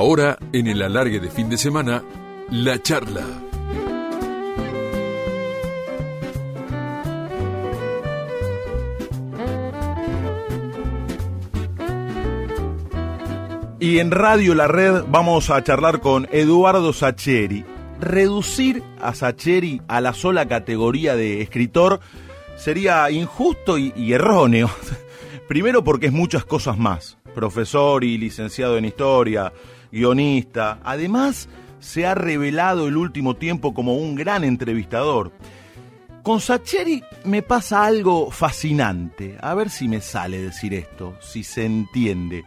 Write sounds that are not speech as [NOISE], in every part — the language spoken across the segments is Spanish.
Ahora, en el alargue de fin de semana, la charla. Y en Radio La Red vamos a charlar con Eduardo Sacheri. Reducir a Sacheri a la sola categoría de escritor sería injusto y, y erróneo. [LAUGHS] Primero porque es muchas cosas más. Profesor y licenciado en historia, guionista. Además, se ha revelado el último tiempo como un gran entrevistador. Con Sacheri me pasa algo fascinante. A ver si me sale decir esto, si se entiende.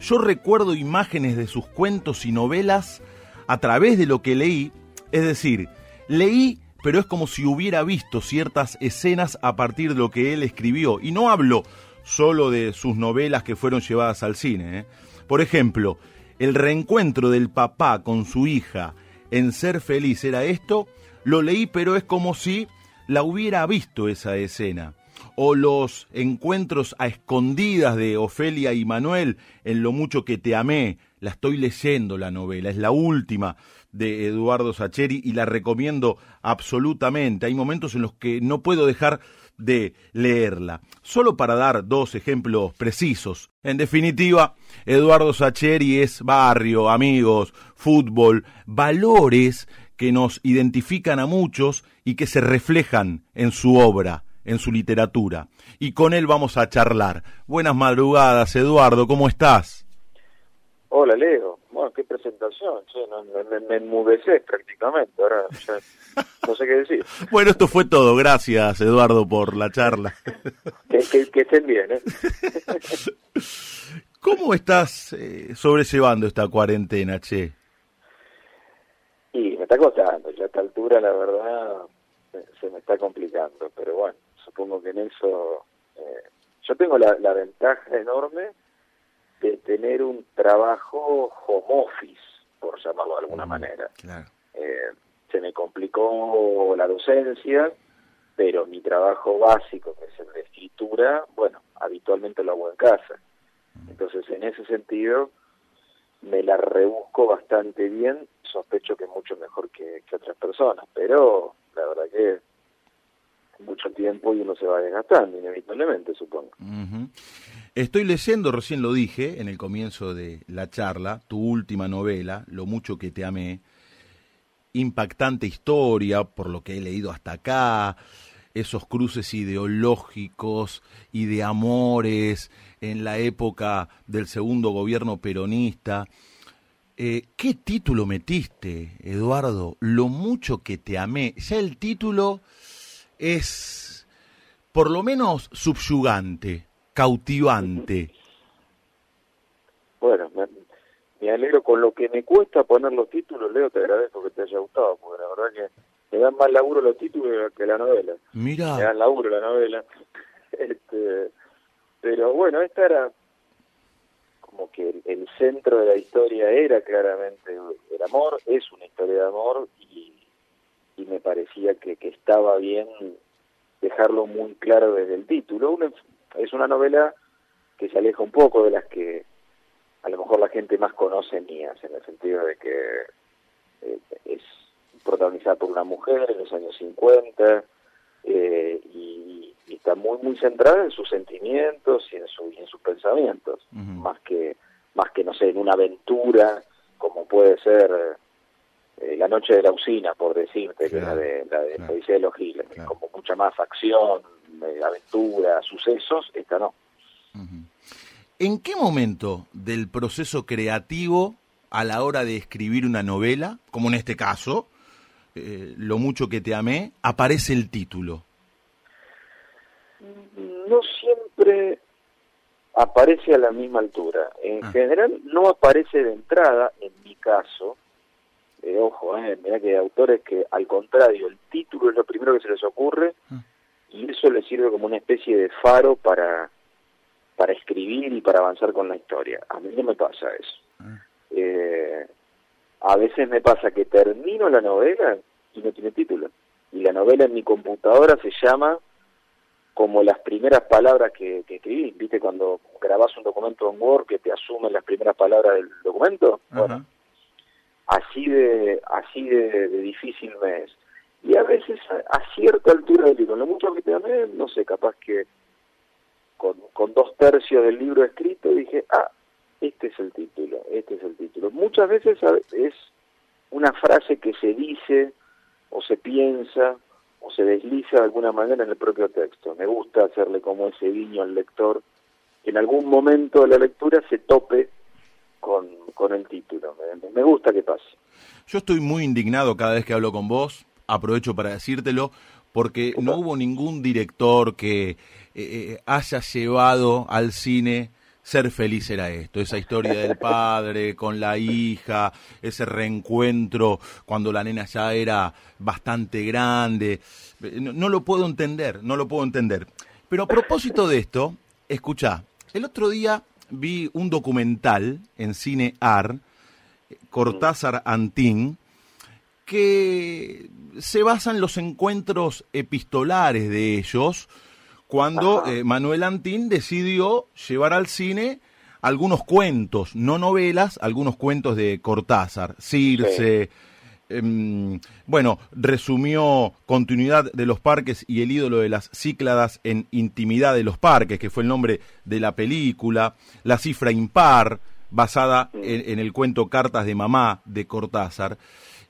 Yo recuerdo imágenes de sus cuentos y novelas a través de lo que leí, es decir, leí, pero es como si hubiera visto ciertas escenas a partir de lo que él escribió. Y no hablo solo de sus novelas que fueron llevadas al cine. ¿eh? Por ejemplo, el reencuentro del papá con su hija en Ser Feliz era esto, lo leí, pero es como si la hubiera visto esa escena o los encuentros a escondidas de Ofelia y Manuel en Lo mucho que te amé. La estoy leyendo la novela, es la última de Eduardo Sacheri y la recomiendo absolutamente. Hay momentos en los que no puedo dejar de leerla. Solo para dar dos ejemplos precisos. En definitiva, Eduardo Sacheri es barrio, amigos, fútbol, valores que nos identifican a muchos y que se reflejan en su obra en su literatura. Y con él vamos a charlar. Buenas madrugadas, Eduardo, ¿cómo estás? Hola, Leo. Bueno, qué presentación, che, no, me, me enmudeces prácticamente, ahora ya no sé qué decir. [LAUGHS] bueno, esto fue todo, gracias Eduardo por la charla. [LAUGHS] que, que, que, estén bien, ¿eh? [LAUGHS] ¿Cómo estás eh, sobrellevando esta cuarentena, che? Y me está costando, ya a esta altura la verdad se me está complicando, pero bueno, supongo que en eso eh, yo tengo la, la, ventaja enorme tener un trabajo home office, por llamarlo de alguna manera. Eh, se me complicó la docencia, pero mi trabajo básico, que es el de escritura, bueno, habitualmente lo hago en casa. Entonces, en ese sentido, me la rebusco bastante bien, sospecho que mucho mejor que, que otras personas, pero la verdad que mucho tiempo y uno se va desgastando, inevitablemente, supongo. Estoy leyendo, recién lo dije en el comienzo de la charla, tu última novela, Lo mucho que te amé. Impactante historia, por lo que he leído hasta acá, esos cruces ideológicos y de amores en la época del segundo gobierno peronista. Eh, ¿Qué título metiste, Eduardo? Lo mucho que te amé. Ya el título es por lo menos subyugante, cautivante. Bueno, me, alegro con lo que me cuesta poner los títulos, Leo, te agradezco que te haya gustado, porque la verdad que me dan más laburo los títulos que la novela. Mira. Me dan laburo la novela. [LAUGHS] Este, pero bueno, esta era como que el, centro de la historia era claramente el amor, es una historia de amor y y me parecía que, que estaba bien dejarlo muy claro desde el título. es una novela que se aleja un poco de las que a lo mejor la gente más conoce mías, en el sentido de que eh, es protagonizada por una mujer en los años 50 eh, y, está muy muy centrada en sus sentimientos y en, su, y en sus pensamientos, más que más que no sé en una aventura como puede ser eh, la noche de la usina, por decirte, que la de la de de los Giles, como mucha más acción, eh, aventura, sucesos, esta no. ¿En qué momento del proceso creativo a la hora de escribir una novela, como en este caso, eh, Lo mucho que te amé, aparece el título? No siempre aparece a la misma altura. En ah. general no aparece de entrada, en mi caso, eh, ojo, eh, mira que hay autores que al contrario, el título es lo primero que se les ocurre ah. y eso les sirve como una especie de faro para, para escribir y para avanzar con la historia. A mí no me pasa eso. Ah. Eh, a veces me pasa que termino la novela y no tiene título. Y la novela en mi computadora se llama como las primeras palabras que, que escribí, ¿viste? Cuando grabás un documento en Word que te asumen las primeras palabras del documento. Bueno, así de así de, difícil me es. Y a veces a, cierta altura del libro, lo mucho que te no sé, capaz que con, con dos tercios del libro escrito dije, ah, este es el título, este es el título. Muchas veces es una frase que se dice o se piensa o se desliza de alguna manera en el propio texto. Me gusta hacerle como ese guiño al lector, que en algún momento de la lectura se tope con, con el título. Me, gusta que pase. Yo estoy muy indignado cada vez que hablo con vos, aprovecho para decírtelo, porque no hubo ningún director que eh, eh, haya llevado al cine ser feliz era esto, esa historia del [LAUGHS] padre con la hija, ese reencuentro cuando la nena ya era bastante grande. No, lo puedo entender, no lo puedo entender. Pero a propósito de esto, escucha, el otro día vi un documental en Cine AR, Cortázar Antín, que se basa en los encuentros epistolares de ellos, cuando eh, Manuel Antín decidió llevar al cine algunos cuentos, no novelas, algunos cuentos de Cortázar, Circe. Em, bueno, resumió Continuidad de los Parques y el ídolo de las Cícladas en Intimidad de los Parques, que fue el nombre de la película, La cifra impar, basada en, en el cuento Cartas de Mamá de Cortázar.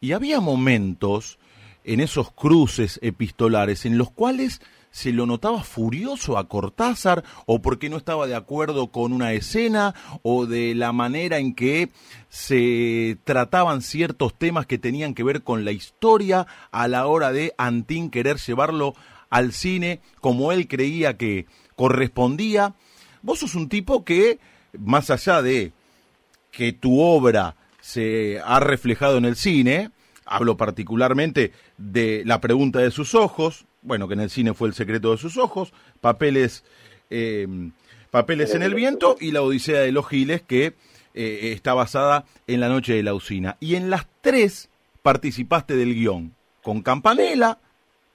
Y había momentos en esos cruces epistolares en los cuales se lo notaba furioso a Cortázar o porque no estaba de acuerdo con una escena o de la manera en que se trataban ciertos temas que tenían que ver con la historia a la hora de Antín querer llevarlo al cine como él creía que correspondía. Vos sos un tipo que, más allá de que tu obra se ha reflejado en el cine, hablo particularmente de La pregunta de sus ojos, bueno, que en el cine fue El secreto de sus ojos, Papeles, eh, papeles en el viento y La Odisea de los Giles, que eh, está basada en La noche de la usina. Y en las tres participaste del guion, con Campanella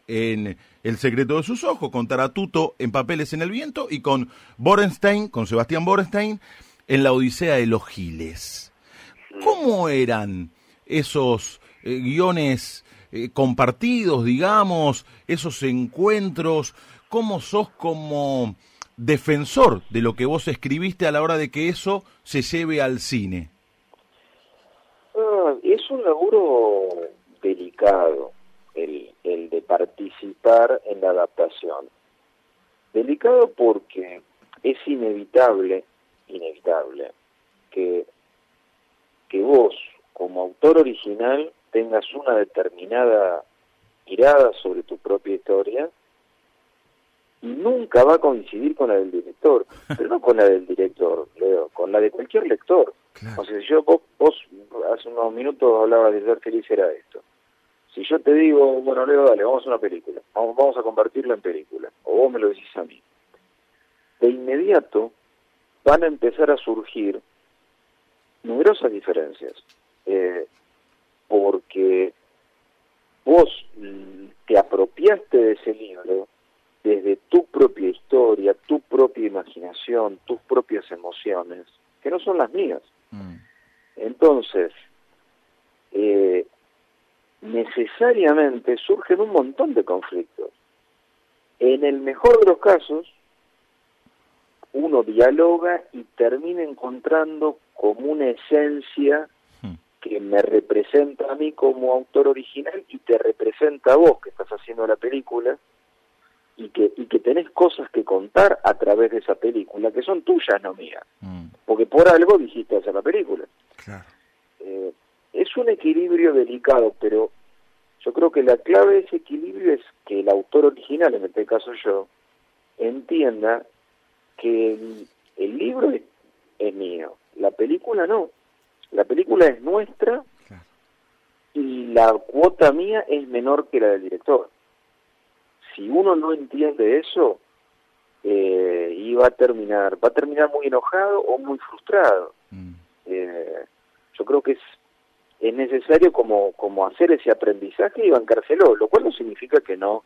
en El secreto de sus ojos, con Taratuto en Papeles en el viento y con Borenstein, con Sebastián Borenstein, en La Odisea de los Giles. ¿Cómo eran esos eh, guiones eh, compartidos, digamos, esos encuentros, cómo sos como defensor de lo que vos escribiste a la hora de que eso se lleve al cine. Ah, es un laburo delicado el, el de participar en la adaptación. Delicado porque es inevitable, inevitable, que, que vos, como autor original, tengas una determinada mirada sobre tu propia historia y nunca va a coincidir con la del director, pero no con la del director, Leo, con la de cualquier lector. O sea, yo vos, vos hace unos minutos hablabas de ser feliz era esto. Si yo te digo, bueno, Leo, dale, vamos a una película, vamos, vamos a convertirla en película, o vos me lo decís a mí, de inmediato van a empezar a surgir numerosas diferencias. Eh, porque vos te apropiaste de ese libro desde tu propia historia, tu propia imaginación, tus propias emociones, que no son las mías. Mm. Entonces, eh, necesariamente surgen un montón de conflictos. En el mejor de los casos, uno dialoga y termina encontrando como una esencia que me representa a mí como autor original y te representa a vos que estás haciendo la película y que, y que tenés cosas que contar a través de esa película que son tuyas, no mías. Mm. Porque por algo dijiste hacer la película. Eh, es un equilibrio delicado, pero yo creo que la clave de ese equilibrio es que el autor original, en este caso yo, entienda que el, libro es mío, la película no. La película es nuestra y la cuota mía es menor que la del director. Si uno no entiende eso, eh, y va a terminar, va a terminar muy enojado o muy frustrado. Mm. Eh, yo creo que es, es necesario como, como hacer ese aprendizaje y bancárselo, lo cual no significa que no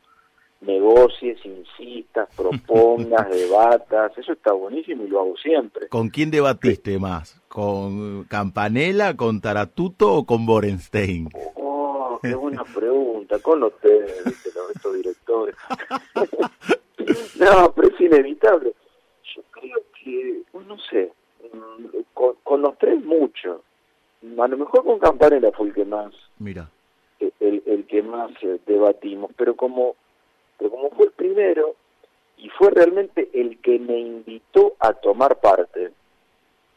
negocies, insistas, propongas, [LAUGHS] debatas, eso está buenísimo y lo hago siempre. ¿Con quién debatiste más? ¿Con Campanella, con Taratuto o con Borenstein? Oh, qué buena [LAUGHS] pregunta, con ustedes, los estos directores. [LAUGHS] no, pero es inevitable. Yo creo que, no sé, mm, con, los tres mucho. A lo mejor con Campanella fue el que más... Mira. El, el que más eh, debatimos, pero como pero como fue el primero y fue realmente el que me invitó a tomar parte,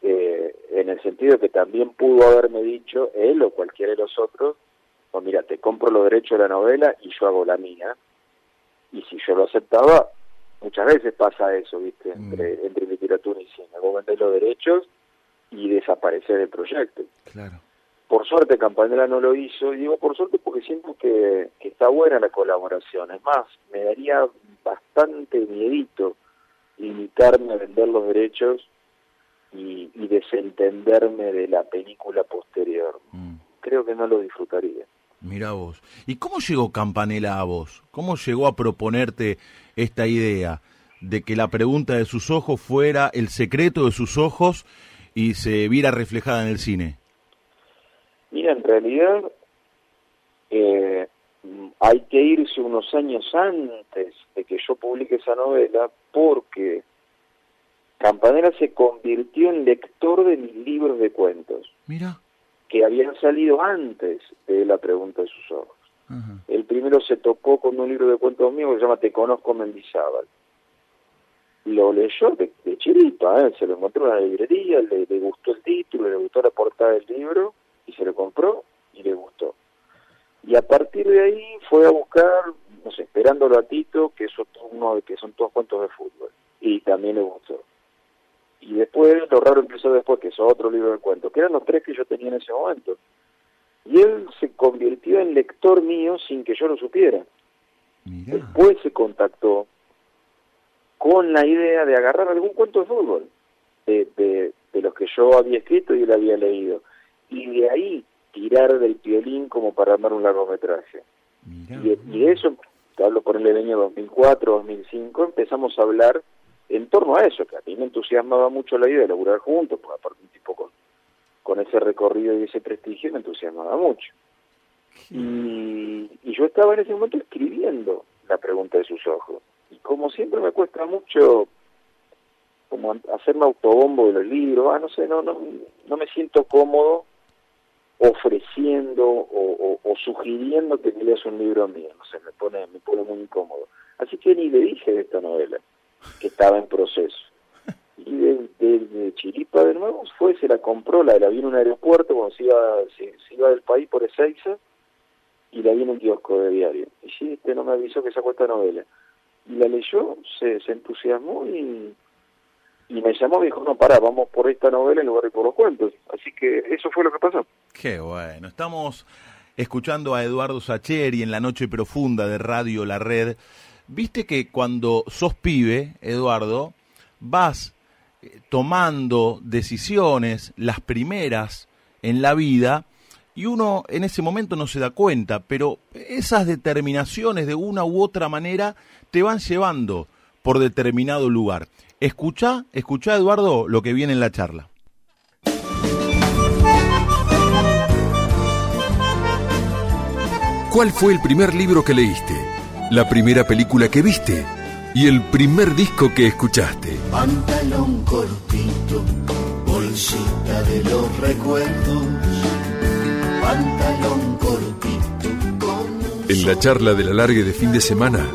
eh, en el sentido que también pudo haberme dicho él o cualquiera de los otros, pues mira, te compro los derechos de la novela y yo hago la mía. Y si yo lo aceptaba, muchas veces pasa eso, ¿viste? Mm. Entre, entre literatura y cine. Vos vendés los derechos y desaparecer del proyecto. Claro. Por suerte Campanella no lo hizo, y digo por suerte porque siento que, está buena la colaboración. Es más, me daría bastante miedito limitarme a vender los derechos y, desentenderme de la película posterior. Mm. Creo que no lo disfrutaría. Mira vos. ¿Y cómo llegó Campanella a vos? ¿Cómo llegó a proponerte esta idea de que la pregunta de sus ojos fuera el secreto de sus ojos y se viera reflejada en el cine? Mira, en realidad eh, hay que irse unos años antes de que yo publique esa novela porque Campanera se convirtió en lector de mis libros de cuentos. Mira. Que habían salido antes de La pregunta de sus ojos. El primero se topó con un libro de cuentos mío que se llama Te conozco Mendizábal. Lo leyó de, chiripa, ¿eh? se lo encontró en la librería, le, le gustó el título, le gustó la portada del libro y se lo compró y le gustó. Y a partir de ahí fue a buscar, no sé, esperándolo a Tito, que, eso, uno, que son todos cuentos de fútbol, y también le gustó. Y después, lo raro empezó después, que es otro libro de cuentos, que eran los tres que yo tenía en ese momento. Y él se convirtió en lector mío sin que yo lo supiera. Después se contactó con la idea de agarrar algún cuento de fútbol, de, de, de los que yo había escrito y él había leído y de ahí tirar del piolín como para armar un largometraje. y, de eso, te hablo por el año 2004, 2005, empezamos a hablar en torno a eso, que a mí me entusiasmaba mucho la idea de laburar juntos, porque aparte un tipo con, con ese recorrido y ese prestigio me entusiasmaba mucho. Y, y yo estaba en ese momento escribiendo la pregunta de sus ojos. Y como siempre me cuesta mucho como hacerme autobombo de los libros, ah, no sé, no, no, no me siento cómodo ofreciendo o, sugiriendo que me leas un libro mío, no sé, me pone, me pone muy incómodo. Así que ni le dije de esta novela, que estaba en proceso. Y de, Chiripa de nuevo fue, se la compró, la, la vi en un aeropuerto cuando se iba, se, iba del país por Ezeiza y la vi en un kiosco de diario. Y sí, este no me avisó que sacó esta novela. Y la leyó, se, se entusiasmó y y me llamó y dijo, no, pará, vamos por esta novela en lugar de por los cuentos. Así que eso fue lo que pasó. Qué bueno, estamos escuchando a Eduardo Sacheri en la noche profunda de Radio La Red. Viste que cuando sos pibe, Eduardo, vas eh, tomando decisiones, las primeras en la vida, y uno en ese momento no se da cuenta, pero esas determinaciones de una u otra manera te van llevando por determinado lugar. Escucha, escucha Eduardo lo que viene en la charla. ¿Cuál fue el primer libro que leíste? ¿La primera película que viste? ¿Y el primer disco que escuchaste? Pantalón cortito, bolsita de los recuerdos. Pantalón cortito. En la charla de la largue de fin de semana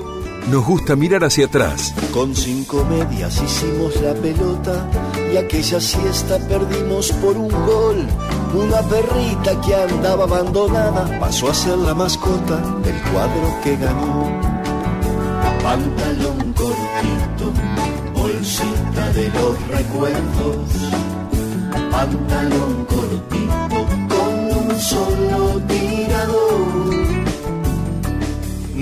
nos gusta mirar hacia atrás. Con cinco medias hicimos la pelota y aquella siesta perdimos por un gol. Una perrita que andaba abandonada pasó a ser la mascota del cuadro que ganó. Pantalón cortito, bolsita de los recuerdos. Pantalón cortito con un solo tirador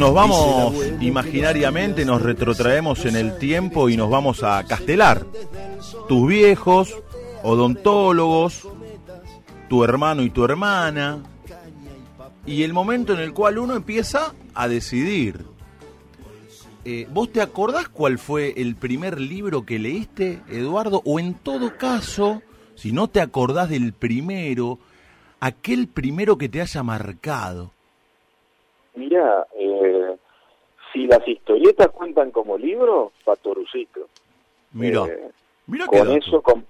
nos vamos imaginariamente, nos retrotraemos en el tiempo y nos vamos a Castelar. Tus viejos, odontólogos, tu hermano y tu hermana, y el momento en el cual uno empieza a decidir. Eh, ¿Vos te acordás cuál fue el primer libro que leíste, Eduardo? O en todo caso, si no te acordás del primero, aquel primero que te haya marcado. Mira, eh, si las historietas cuentan como libro, Patorucito. Mira, Eh, mira con eso, con,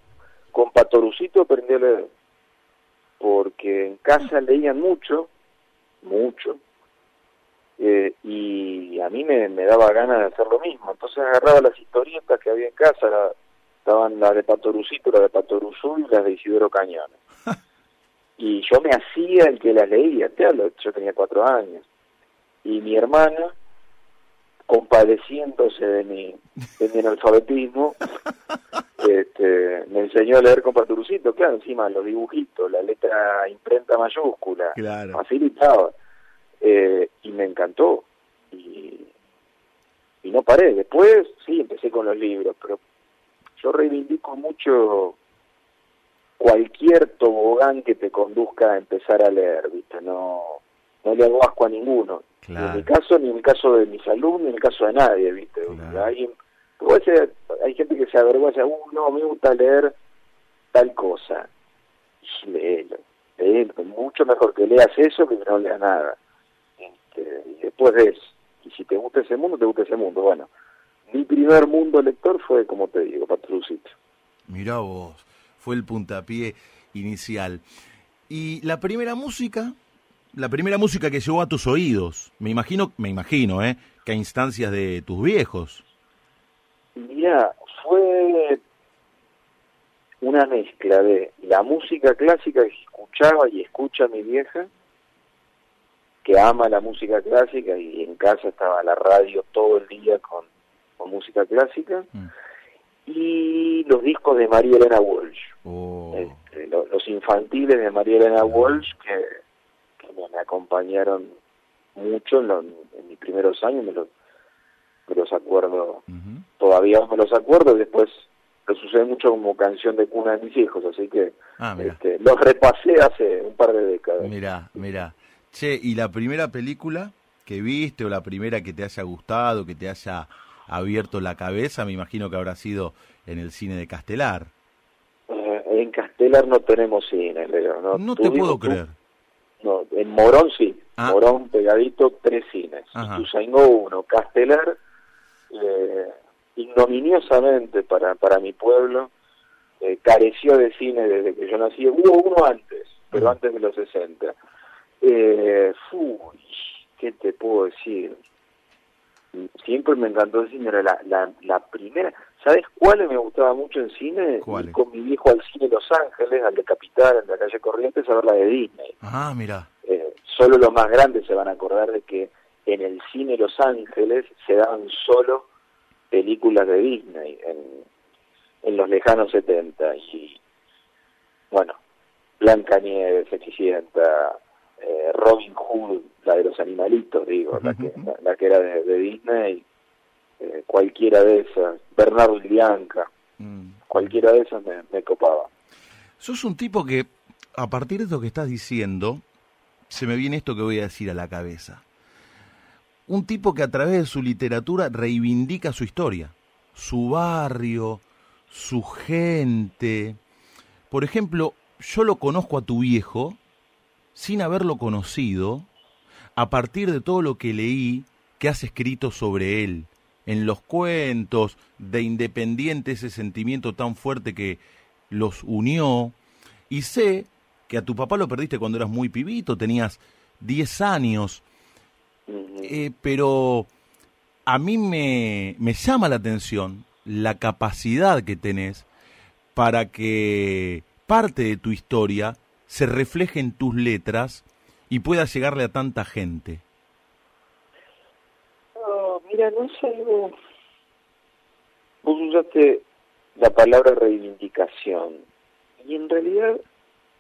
con Patorucito aprendí a leer. Porque en casa leían mucho, mucho, eh, y a mí me, me daba ganas de hacer lo mismo. Entonces agarraba las historietas que había en casa, la- estaban las de Patorucito, las de Patoruzú y las de Isidoro Cañones. [LAUGHS] y yo me hacía el que las leía, te hablo, yo tenía cuatro años. Y mi hermana, compadeciéndose de mi, de mi analfabetismo, [LAUGHS] este, me enseñó a leer con Patorucito, claro, encima los dibujitos, la letra imprenta mayúscula, Claro. facilitaba. Eh, y me encantó. Y, y no paré. Después, sí, empecé con los libros, pero yo reivindico mucho cualquier tobogán que te conduzca a empezar a leer, ¿viste? No, no le hago asco a ninguno. Ni en mi caso, ni en el caso de mis alumnos, ni en el caso de nadie, ¿viste? Claro. Hay, hay gente que se avergüenza, uh, no, me gusta leer tal cosa. Y léelo, léelo. Mucho mejor que leas eso que no leas nada. Este, y después ves, y si te gusta ese mundo, te gusta ese mundo. Bueno, mi primer mundo lector fue, como te digo, Patrucito. Mirá vos, fue el puntapié inicial. Y la primera música, la primera música que llegó a tus oídos, me imagino, me imagino, ¿eh? Que a instancias de tus viejos. Mira, fue una mezcla de la música clásica que escuchaba y escucha mi vieja, que ama la música clásica y en casa estaba la radio todo el día con, con música clásica, Mm. y los discos de María Elena Walsh, Oh, este, lo- los infantiles de María Elena Walsh que, me, me acompañaron mucho en, lo- en mis primeros años, me los, me los acuerdo ujú. todavía me los acuerdo y después lo sucede mucho como canción de cuna de mis hijos, así que Ah, este, los repasé hace un par de décadas. Mirá, mirá. Che, ¿y la primera película que viste o la primera que te haya gustado, que te haya abierto la cabeza, me imagino que habrá sido en el cine de Castelar. Eh, en Castelar no tenemos cine, Leo. No, No te puedo creer. No, en Morón sí. Ah. Morón pegadito, tres cines. Ituzaingó uno. Castelar, eh, ignominiosamente para, para mi pueblo, eh, careció de cine desde que yo nací. Hubo uno antes, pero antes de los 60. Eh, uy, ¿qué te puedo decir? Siempre me encantó el cine, era la, la, la primera. ¿Sabes cuál me gustaba mucho en cine? ¿Cuál? Ir con mi viejo al cine Los Ángeles, al de Capital, en la calle Corrientes, a ver la de Disney. Ah, mira. Eh, solo los más grandes se van a acordar de que en el cine Los Ángeles se daban solo películas de Disney en, en los lejanos 70 y bueno, Blancanieves, Cenicienta, eh, Robin Hood, la de los animalitos, digo, la que, la, la que era de, de Disney, eh, cualquiera de esas, Bernardo y Bianca, Mm. cualquiera de esas me, me copaba. Sos un tipo que, a partir de lo que estás diciendo, se me viene esto que voy a decir a la cabeza. Un tipo que a través de su literatura reivindica su historia, su barrio, su gente. Por ejemplo, yo lo conozco a tu viejo sin haberlo conocido a partir de todo lo que leí que has escrito sobre él. En los cuentos de Independiente, ese sentimiento tan fuerte que los unió. Y sé que a tu papá lo perdiste cuando eras muy pibito, tenías 10 años. Eh, pero a mí me, me llama la atención la capacidad que tenés para que parte de tu historia se refleje en tus letras y pueda llegarle a tanta gente. No, mira, no es algo... Vos usaste la palabra reivindicación y en realidad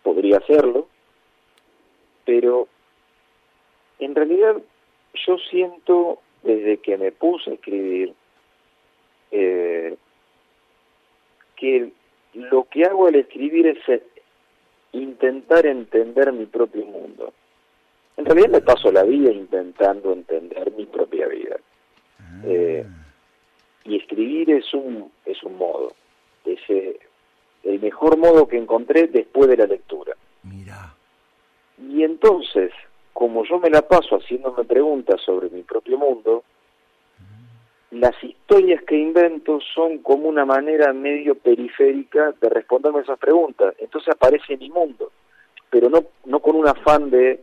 podría serlo, pero en realidad yo siento desde que me puse a escribir eh, que lo que hago al escribir es intentar entender mi propio mundo. En realidad me paso la vida intentando entender mi propia vida. Eh, y escribir es un, es un modo, es eh, el mejor modo que encontré después de la lectura. Mira. Y entonces, como yo me la paso haciéndome preguntas sobre mi propio mundo, las historias que invento son como una manera medio periférica de responderme esas preguntas. Entonces aparece mi mundo, pero no, no con un afán de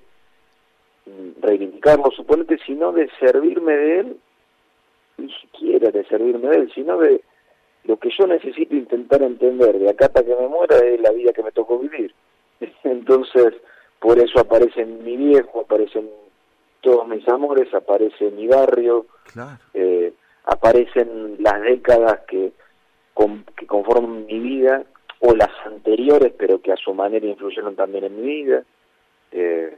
reivindicarlo, suponete, sino de servirme de él, ni siquiera de servirme de él, sino de lo que yo necesito intentar entender de acá hasta que me muera es la vida que me tocó vivir. [LAUGHS] Entonces, por eso aparece mi viejo, aparecen todos mis amores, aparece mi barrio, Claro. eh, aparecen las décadas que, con- que conforman mi vida, o las anteriores, pero que a su manera influyeron también en mi vida. Eh,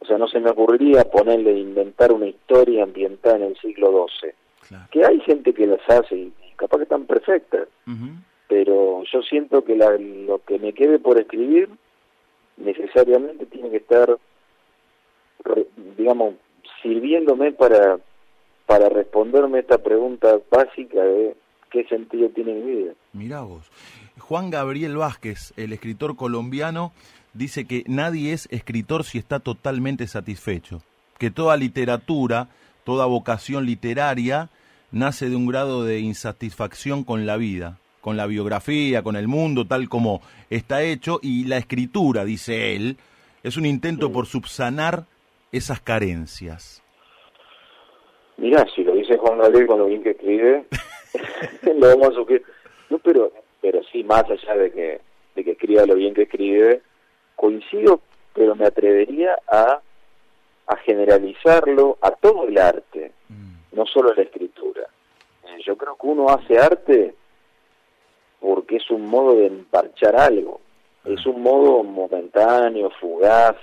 o sea, no se me ocurriría ponerle, inventar una historia ambientada en el siglo XII. Claro. Que hay gente que las hace y, capaz que están perfectas, pero yo siento que la- lo que me quede por escribir necesariamente tiene que estar, digamos, sirviéndome para, para responderme esta pregunta básica de qué sentido tiene mi vida. Mirá vos. Juan Gabriel Vázquez, el escritor colombiano, dice que nadie es escritor si está totalmente satisfecho. Que toda literatura, toda vocación literaria, nace de un grado de insatisfacción con la vida, con la biografía, con el mundo, tal como está hecho, y la escritura, dice él, es un intento por subsanar esas carencias. Mirá, si lo dice Juan Gabriel con lo bien que escribe, [LAUGHS] lo vamos a suscribir. No, pero, pero sí, más allá de que, de que escriba lo bien que escribe, coincido, pero me atrevería a, a generalizarlo a todo el arte, no solo la escritura. Eh, Yo creo que uno hace arte porque es un modo de emparchar algo, es un modo momentáneo, fugaz,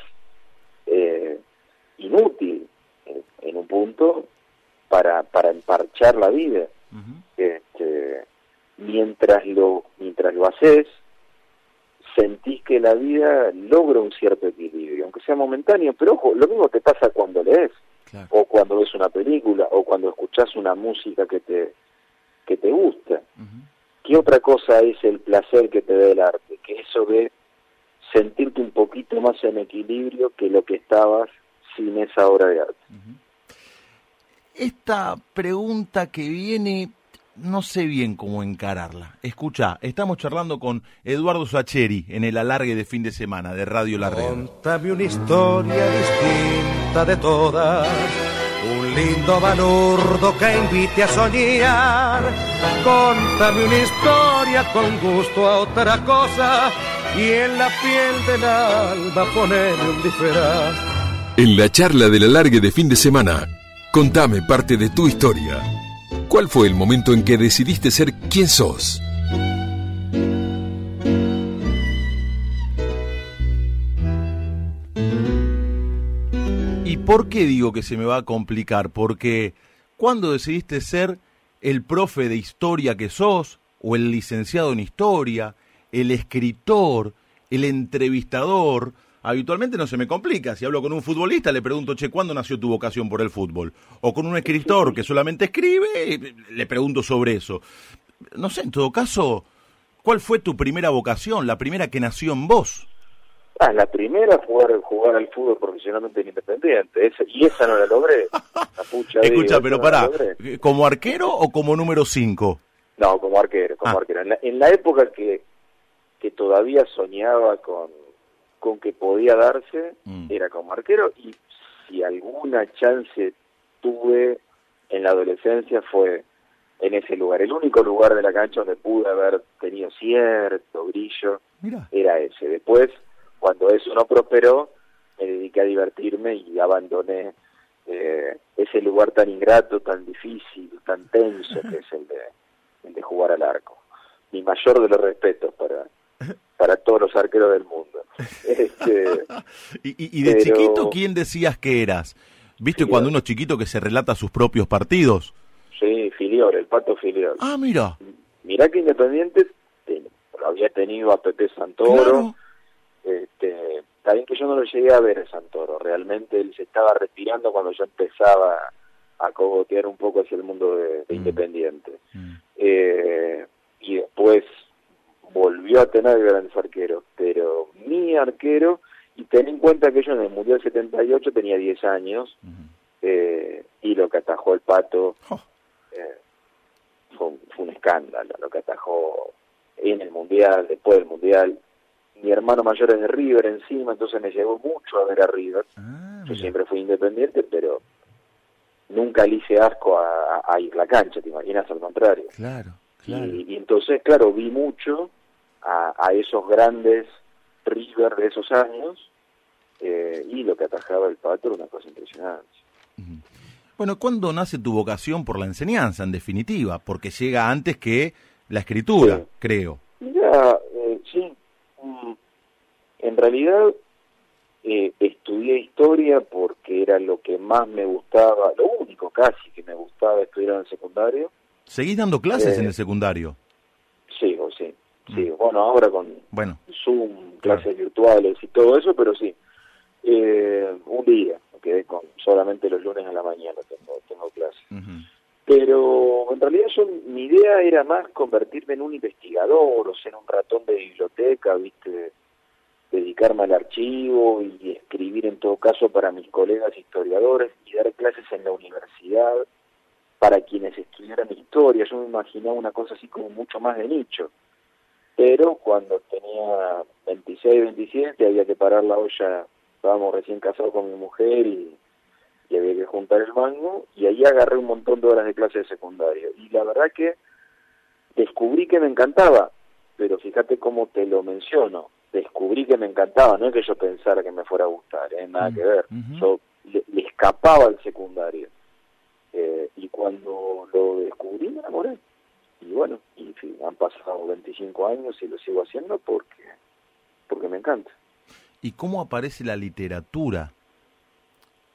eh, inútil en un punto para, para emparchar la vida. Este, mientras lo mientras lo haces, sentís que la vida logra un cierto equilibrio, aunque sea momentáneo, pero ojo, lo mismo te pasa cuando lees, Claro. o cuando ves una película, o cuando escuchás una música que te, que te gusta. Ujú. ¿Qué otra cosa es el placer que te da el arte? Que eso de sentirte un poquito más en equilibrio que lo que estabas sin esa obra de arte. Esta pregunta que viene, no sé bien cómo encararla. Escucha, estamos charlando con Eduardo Sacheri en el alargue de fin de semana de Radio La Red. Contame una historia distinta de todas, un lindo balurdo que invite a soñar. Contame una historia con gusto a otra cosa y en la piel del alma poneme un disfraz. En la charla del alargue de fin de semana, contame parte de tu historia. ¿Cuál fue el momento en que decidiste ser quien sos? ¿Y por qué digo que se me va a complicar? Porque cuando decidiste ser el profe de historia que sos, o el licenciado en historia, el escritor, el entrevistador, habitualmente no se me complica. Si hablo con un futbolista, le pregunto, che, ¿cuándo nació tu vocación por el fútbol? O con un escritor que solamente escribe, le pregunto sobre eso. No sé, en todo caso, ¿cuál fue tu primera vocación, la primera que nació en vos? Ah, la primera fue jugar, jugar al fútbol profesionalmente en Independiente, esa- y esa no la logré. La pucha [LAUGHS] vida, Escucha, pero pará. ¿como arquero o como número 5? No, como arquero, como Ah. arquero. En la, en la época que, que todavía soñaba con, con que podía darse, Mm. era como arquero, y si alguna chance tuve en la adolescencia fue en ese lugar. El único lugar de la cancha donde pude haber tenido cierto brillo Mira. era ese. Después, cuando eso no prosperó, me dediqué a divertirme y abandoné eh, ese lugar tan ingrato, tan difícil, tan tenso que es el de, el de jugar al arco. Mi mayor de los respetos para, para todos los arqueros del mundo. [LAUGHS] Este, ¿Y, de Pero- chiquito quién decías que eras? ¿Viste cuando uno es chiquito que se relata sus propios partidos? sí, Filiol, el pato Filiol. Ah, mira. Mirá que Independiente te- había tenido a Pepe Santoro, Claro. este, está bien que yo no lo llegué a ver a Santoro, realmente él se estaba retirando cuando yo empezaba a cogotear un poco hacia el mundo de, de Mm. Independiente. Mm. Eh, y después volvió a tener grandes arqueros, pero mi arquero, y ten en cuenta que yo en el Mundial 78 tenía 10 años, eh, y lo que atajó el pato Oh. eh, fue, un, fue un escándalo, lo que atajó en el Mundial, después del Mundial. Mi hermano mayor es de River encima, entonces me llevó mucho a ver a River. Ah, Yo siempre fui independiente, pero nunca le hice asco a, a ir la cancha, te imaginas, al contrario. Claro, claro. Y, y entonces, claro, vi mucho a, a esos grandes River de esos años eh, y lo que atajaba el pato era una cosa impresionante. Bueno, ¿cuándo nace tu vocación por la enseñanza, en definitiva? Porque llega antes que la escritura, Sí. creo. Mira, eh, sí, mm, en realidad eh, estudié historia porque era lo que más me gustaba, lo único casi que me gustaba estudiar en el secundario. ¿Seguís dando clases Eh. en el secundario? Sigo, sí, sí. Bueno, ahora con Bueno, Zoom, clases virtuales y todo eso, pero sí. Eh, un día, quedé con solamente los lunes a la mañana tengo, tengo clases. ujú. Pero en realidad yo, mi idea era más convertirme en un investigador, o ser un ratón de biblioteca, ¿viste? Dedicarme al archivo y escribir en todo caso para mis colegas historiadores y dar clases en la universidad para quienes estudiaran historia. Yo me imaginaba una cosa así como mucho más de nicho. Pero cuando tenía 26, 27 había que parar la olla, estábamos recién casados con mi mujer y y había que juntar el mango. Y ahí agarré un montón de horas de clase de secundario y la verdad que descubrí que me encantaba. Pero fíjate cómo te lo menciono. Descubrí que me encantaba. No es que yo pensara que me fuera a gustar ¿eh? nada Mm, que ver. ujú. yo le, le escapaba al secundario. Eh, y cuando lo descubrí me enamoré y bueno sí, han pasado 25 años y lo sigo haciendo porque porque me encanta ¿Y cómo aparece la literatura?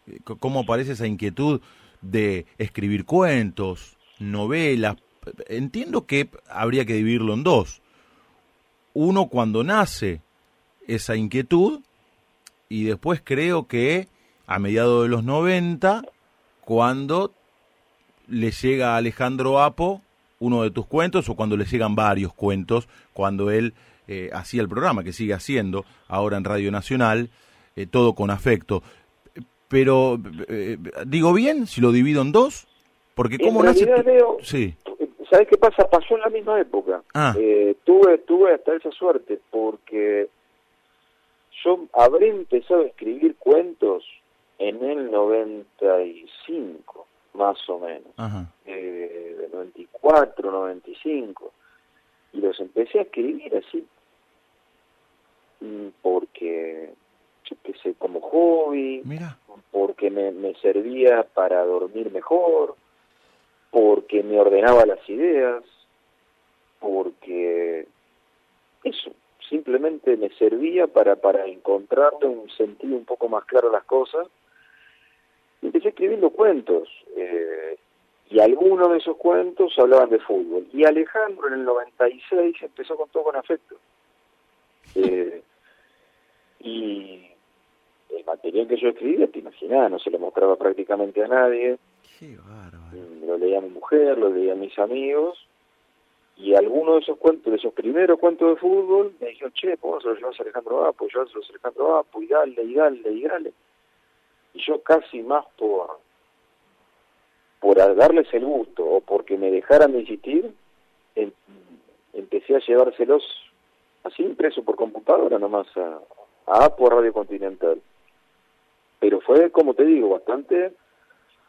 Eh, ¿Cómo aparece esa inquietud de escribir cuentos, novelas? Entiendo que habría que dividirlo en dos. Uno cuando nace esa inquietud y después creo que a mediados de los 90, cuando le llega a Alejandro Apo uno de tus cuentos o cuando le llegan varios cuentos, cuando él eh, hacía el programa, que sigue haciendo ahora en Radio Nacional, eh, todo con afecto. Pero, eh, ¿digo bien si lo divido en dos? Porque En cómo nace... Leo, Sí. ¿Sabes qué pasa? Pasó en la misma época. Ah. Eh, tuve, tuve hasta esa suerte porque yo habré empezado a escribir cuentos en el 95, más o menos, eh, de 94, 95, y los empecé a escribir así mm, porque, yo qué sé, como hobby, Mira. porque me, me servía para dormir mejor, porque me ordenaba las ideas, porque eso, simplemente me servía para, para encontrarle un sentido un poco más claro a las cosas. Escribiendo cuentos, eh, y algunos de esos cuentos hablaban de fútbol. Y Alejandro en el 96 empezó con todo con afecto. Eh, y el material que yo escribía, te imaginás, no se lo mostraba prácticamente a nadie. Qué bárbaro. Mm, Lo leía a mi mujer, lo leía a mis amigos. Y algunos de esos cuentos, de esos primeros cuentos de fútbol, me dijeron, che, vos se lo llevas a Alejandro Apo, llévaselo a Alejandro Apo, y dale, y dale, y dale. Y yo casi más por, por darles el gusto o porque me dejaran de insistir, em- empecé a llevárselos así impreso por computadora nomás a, a Apo Radio Continental. Pero fue, como te digo, bastante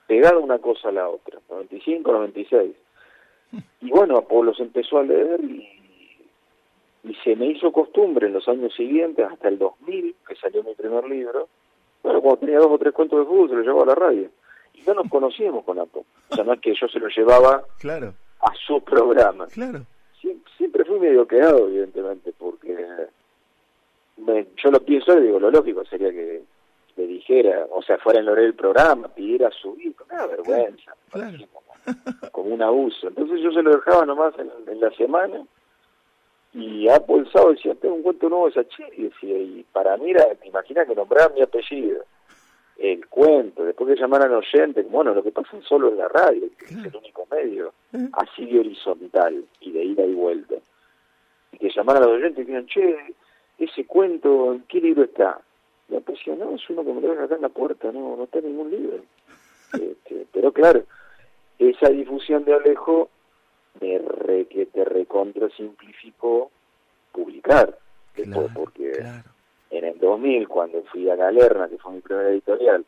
pegada una cosa a la otra, 95, 96. Y bueno, Apo los empezó a leer y, y se me hizo costumbre en los años siguientes, hasta el 2000, que salió mi primer libro, bueno, cuando tenía dos o tres cuentos de fútbol se los llevaba a la radio. Y no nos conocíamos con Apo. O sea, no es que yo se lo llevaba Claro, a su programa. claro. Sie- siempre fui medio quedado, evidentemente, porque me- yo lo pienso y digo, lo lógico sería que le dijera, o sea, fuera en el horario del programa, pidiera subir, con una vergüenza, Claro. como, como un abuso. Entonces yo se lo dejaba nomás en, en la semana y el sábado decía, tengo un cuento nuevo de Sacheri, decía, y para mí era, me imagina que nombraba mi apellido. el cuento, después que llamaran oyentes, bueno, lo que pasa solo en la radio, que es el único medio, así de horizontal y de ida y vuelta. Y que llamaran a los oyentes y digan, che, ese cuento, ¿en qué libro está? Y pues no, es uno que me lo acá en la puerta, no, no está en ningún libro. [LAUGHS] Este, pero claro, esa difusión de Alejo me re, que te recontra simplificó publicar. porque en el 2000, cuando fui a Galerna, que fue mi primera editorial,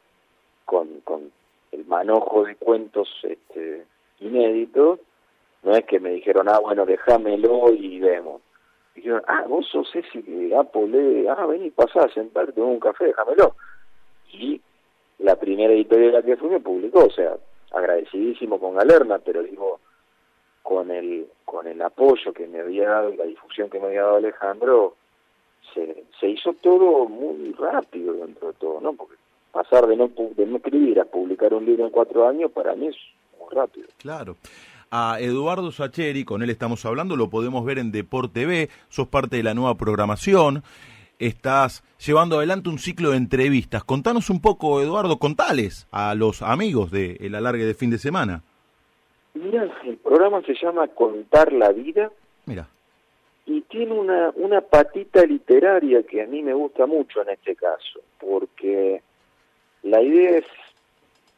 con, con el manojo de cuentos este, inéditos, no es que me dijeron, ah, bueno, déjamelo y vemos. Dijeron, ah, vos sos ese que Apple, ah, vení, pasá, sentarte, un café, déjamelo. Y la primera editorial que fui me publicó, o sea, agradecidísimo con Galerna, pero digo, con el, con el apoyo que me había dado la difusión que me había dado Alejandro, se, se hizo todo muy rápido dentro de todo, ¿no? Porque pasar de no, de no escribir a publicar un libro en cuatro años, para mí es muy rápido. Claro. A Eduardo Sacheri, con él estamos hablando, lo podemos ver en Deporte B, sos parte de la nueva programación, estás llevando adelante un ciclo de entrevistas. Contanos un poco, Eduardo, contales a los amigos de El Alargue de Fin de Semana. Mira, el programa se llama Contar la Vida. Mira y tiene una, una patita literaria que a mí me gusta mucho en este caso, porque la idea es,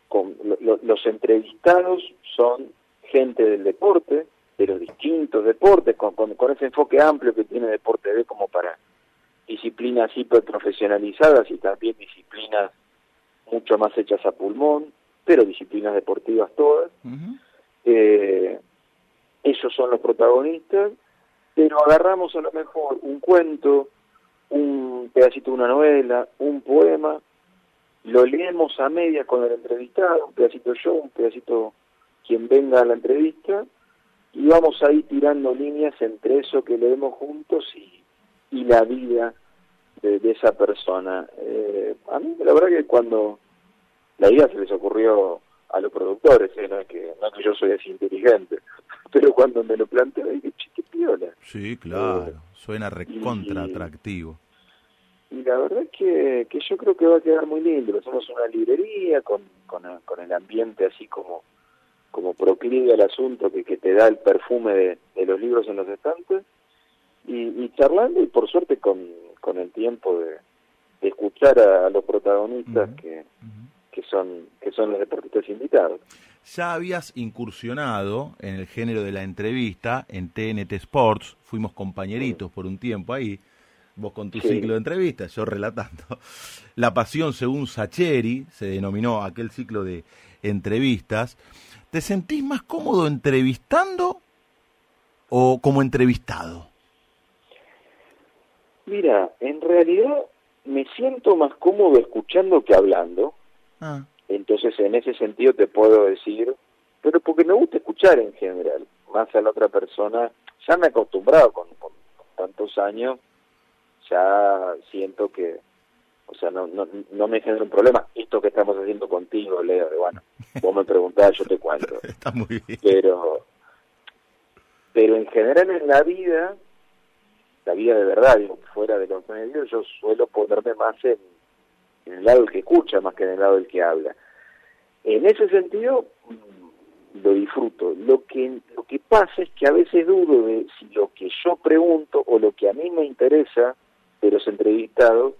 con, los entrevistados son gente del deporte, de los distintos deportes, con, con, ese enfoque amplio que tiene Deporte B como para disciplinas hiperprofesionalizadas y también disciplinas mucho más hechas a pulmón, pero disciplinas deportivas todas. Eh, esos son los protagonistas pero agarramos a lo mejor un cuento, un pedacito de una novela, un poema, lo leemos a media con el entrevistado, un pedacito yo, un pedacito quien venga a la entrevista, y vamos ahí tirando líneas entre eso que leemos juntos y, y la vida de, esa persona. Eh, a mí la verdad que cuando la idea se les ocurrió a los productores, ¿eh? no, es que, no que yo soy así inteligente, [LAUGHS] pero cuando me lo planteo dije, che, piola. Sí, claro, suena recontra atractivo. Y, la verdad es que, que yo creo que va a quedar muy lindo, somos una librería con, con, con el ambiente así como como proclive al asunto que, que te da el perfume de, de los libros en los estantes y, charlando y por suerte con, con el tiempo de, escuchar a, los protagonistas que, que son que son los deportistas invitados. Ya habías incursionado en el género de la entrevista en TNT Sports, fuimos compañeritos por un tiempo ahí, vos con tu ciclo de entrevistas, yo relatando. [LAUGHS] La pasión según Sacheri, se denominó aquel ciclo de entrevistas. ¿Te sentís más cómodo entrevistando o como entrevistado? Mira, en realidad me siento más cómodo escuchando que hablando. Ah. Entonces, en ese sentido te puedo decir, pero porque me gusta escuchar en general, más a la otra persona, ya me he acostumbrado con, tantos años, ya siento que, o sea, no, no, no me genera un problema. Esto que estamos haciendo contigo, Leo, de bueno, vos me preguntás, yo te cuento. [LAUGHS] Está muy bien. Pero, pero en general en la vida, la vida de verdad, digo, fuera de los medios, yo suelo ponerme más en en el lado del que escucha más que en el lado del que habla. En ese sentido, mm, lo disfruto. Lo que, lo que pasa es que a veces dudo de si lo que yo pregunto o lo que a mí me interesa de los entrevistados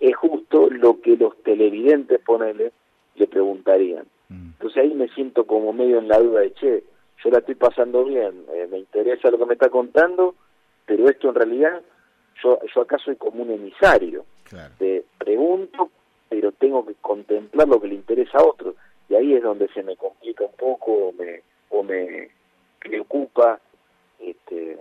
es justo lo que los televidentes, ponele, le preguntarían. Mm. Entonces ahí me siento como medio en la duda de, che, yo la estoy pasando bien, eh, me interesa lo que me está contando, pero esto en realidad, yo, yo acá soy como un emisario. Te pregunto pero tengo que contemplar lo que le interesa a otro. Y ahí es donde se me complica un poco o me, o me preocupa este,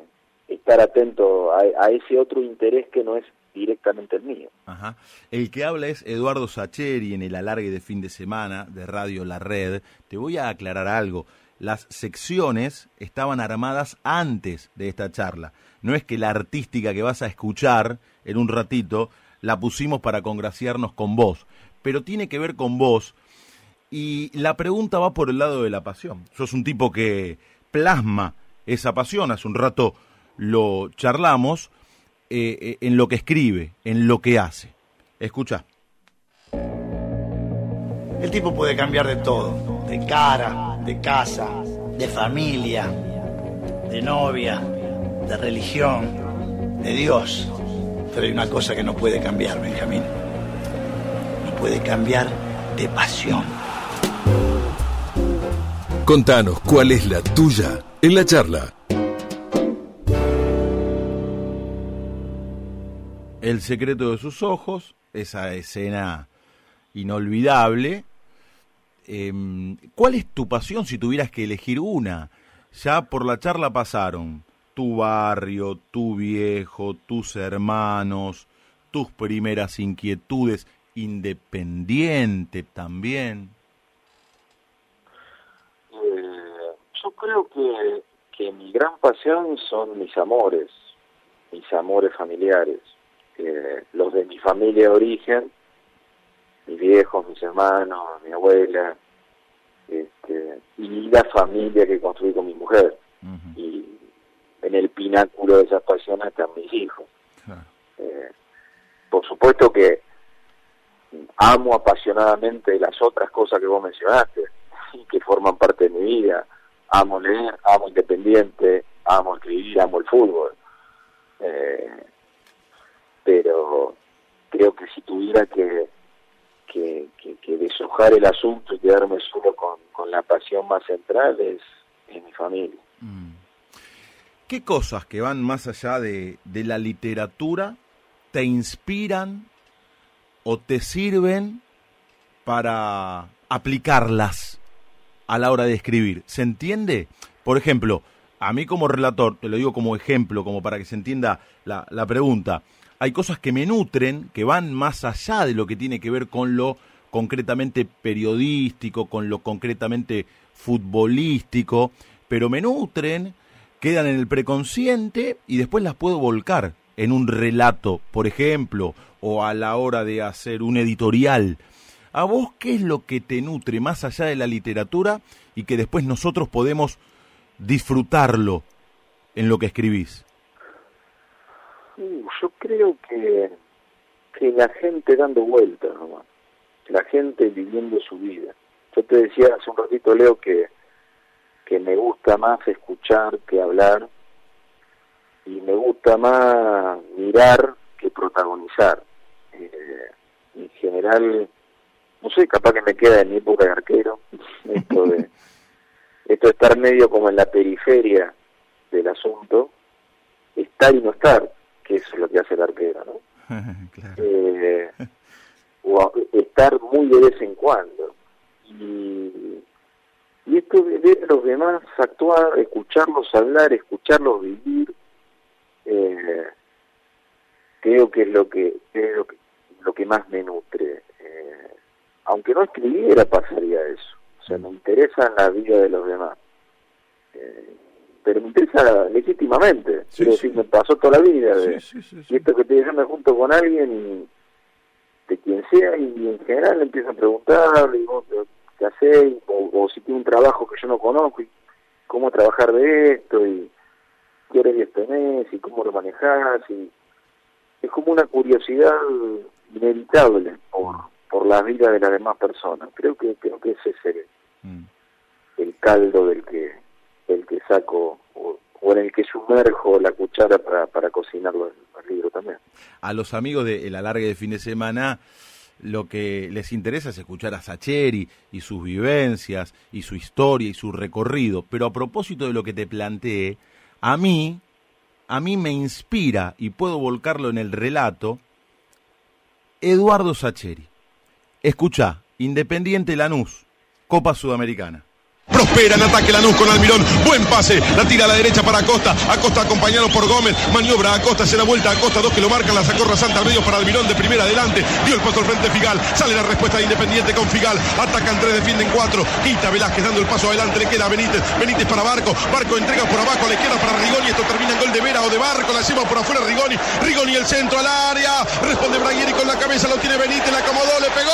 estar atento a, ese otro interés que no es directamente el mío. Ajá. El que habla es Eduardo Sacheri en el alargue de fin de semana de Radio La Red. Te voy a aclarar algo. Las secciones estaban armadas antes de esta charla. No es que la artística que vas a escuchar en un ratito la pusimos para congraciarnos con vos, pero tiene que ver con vos. Y la pregunta va por el lado de la pasión. Sos un tipo que plasma esa pasión, hace un rato lo charlamos, eh, eh, en lo que escribe, en lo que hace. Escucha. El tipo puede cambiar de todo, de cara, de casa, de familia, de novia, de religión, de Dios. Pero hay una cosa que no puede cambiar, Benjamín. No puede cambiar de pasión. Contanos cuál es la tuya en la charla. El secreto de sus ojos, esa escena inolvidable. Em, ¿Cuál es tu pasión si tuvieras que elegir una? Ya por la charla pasaron tu barrio, tu viejo, tus hermanos, tus primeras inquietudes, independiente también. Eh, yo creo que, que mi gran pasión son mis amores, mis amores familiares, eh, los de mi familia de origen, mis viejos, mis hermanos, mi abuela, este, y la familia que construí con mi mujer. Y en el pináculo de esas pasiones están mis hijos. Eh, por supuesto que amo apasionadamente las otras cosas que vos mencionaste y [LAUGHS] que forman parte de mi vida. Amo leer, amo Independiente, amo escribir, amo el fútbol. Eh, pero creo que si tuviera que, que, que, deshojar el asunto y quedarme solo con, con la pasión más central es, es mi familia. Mm. ¿Qué cosas que van más allá de, de la literatura te inspiran o te sirven para aplicarlas a la hora de escribir? ¿Se entiende? Por ejemplo, a mí como relator, te lo digo como ejemplo, como para que se entienda la, la pregunta, hay cosas que me nutren, que van más allá de lo que tiene que ver con lo concretamente periodístico, con lo concretamente futbolístico, pero me nutren, quedan en el preconsciente y después las puedo volcar en un relato, por ejemplo, o a la hora de hacer un editorial. ¿A vos qué es lo que te nutre más allá de la literatura y que después nosotros podemos disfrutarlo en lo que escribís? yo creo que, que la gente dando vueltas la gente viviendo su vida. Yo te decía hace un ratito, Leo, que, que me gusta más escuchar que hablar y me gusta más mirar que protagonizar. Eh, en general, no sé, capaz que me queda en mi época de arquero, [LAUGHS] esto de, esto de estar medio como en la periferia del asunto, estar y no estar eso es lo que hace el arquero, ¿no? [LAUGHS] Eh, o estar muy de vez en cuando. Y, y esto de ver a los demás actuar, escucharlos hablar, escucharlos vivir, eh, creo que es lo que, es lo que, más me nutre. Eh, aunque no escribiera pasaría eso. O sea, me interesa la vida de los demás. Eh, pero me interesa legítimamente. Quiero decir, me pasó toda la vida. De, y esto que te yo me junto con alguien y de quien sea y en general empiezo a preguntarle y vos qué hacés o, si tiene un trabajo que yo no conozco y cómo trabajar de esto y qué horarios tenés y cómo lo manejás y es como una curiosidad inevitable por, por la vida de las demás personas. Creo que creo que ese es el, mm. el caldo del que el que saco o, en el que sumerjo la cuchara para, para cocinarlo el, libro también. A los amigos de El Alargue de Fin de Semana lo que les interesa es escuchar a Sacheri y sus vivencias y su historia y su recorrido, pero a propósito de lo que te planteé, a mí, a mí me inspira y puedo volcarlo en el relato Eduardo Sacheri. Escucha, Independiente Lanús, Copa Sudamericana. Prospera en ataque Lanús con Almirón. Buen pase. La tira a la derecha para Acosta. Acosta acompañado por Gómez. Maniobra Acosta. Se da vuelta Acosta. Dos que lo marcan. La sacó Rasanta al medio para Almirón de primera adelante. Dio el paso al frente Figal. Sale la respuesta de Independiente con Figal. Atacan tres, defienden cuatro. Quita Velázquez dando el paso adelante. Le queda Benítez. Benítez para Barco. Barco entrega por abajo a la izquierda para Rigoni. Esto termina en gol de Vera o de Barco. La lleva por afuera Rigoni. Rigoni el centro al área. Responde Braguieri con la cabeza. Lo tiene Benítez. La acomodó. Le pegó.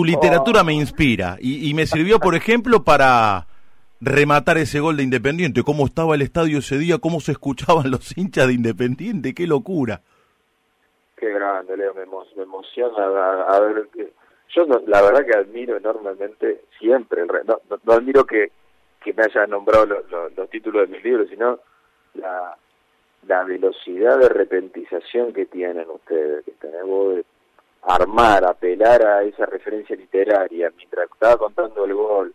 Tu literatura me inspira y, me sirvió, por ejemplo, para rematar ese gol de Independiente. ¿Cómo estaba el estadio ese día? ¿Cómo se escuchaban los hinchas de Independiente? ¡Qué locura! Qué grande, Leo, me, emo- me emociona a, ver. Yo no- la verdad que admiro enormemente siempre, no, admiro que, me hayan nombrado lo- lo- los títulos de mis libros, sino la, la velocidad de repentización que tienen ustedes, que de armar, apelar a esa referencia literaria, mientras estaba contando el gol.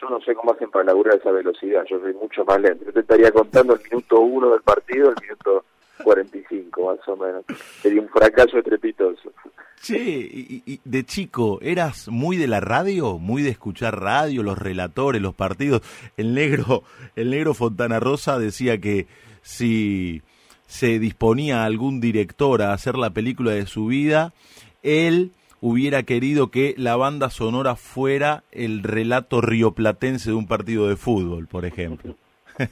Yo no sé cómo hacen para laburar esa velocidad, yo soy mucho más lento. Yo te estaría contando el minuto uno del partido, el minuto 45 más o menos. Sería un fracaso estrepitoso. Che, y, de chico, ¿eras muy de la radio? ¿Muy de escuchar radio, los relatores, los partidos? El negro, el negro Fontana Rosa decía que si se disponía algún director a hacer la película de su vida, él hubiera querido que la banda sonora fuera el relato rioplatense de un partido de fútbol, por ejemplo. [LAUGHS]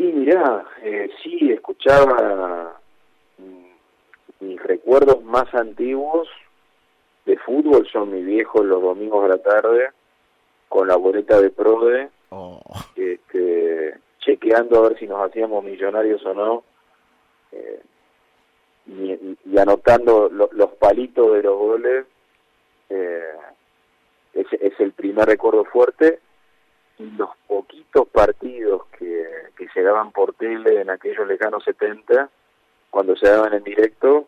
Y mirá, eh, sí, escuchaba mm, mis recuerdos más antiguos de fútbol son mis viejos los domingos de la tarde con la boleta de Prode, Oh, este, chequeando a ver si nos hacíamos millonarios o no, eh, y, y anotando lo- los palitos de los goles, eh, es, el primer recuerdo fuerte y los poquitos partidos que, que se daban por tele en aquellos lejanos 70, cuando se daban en directo,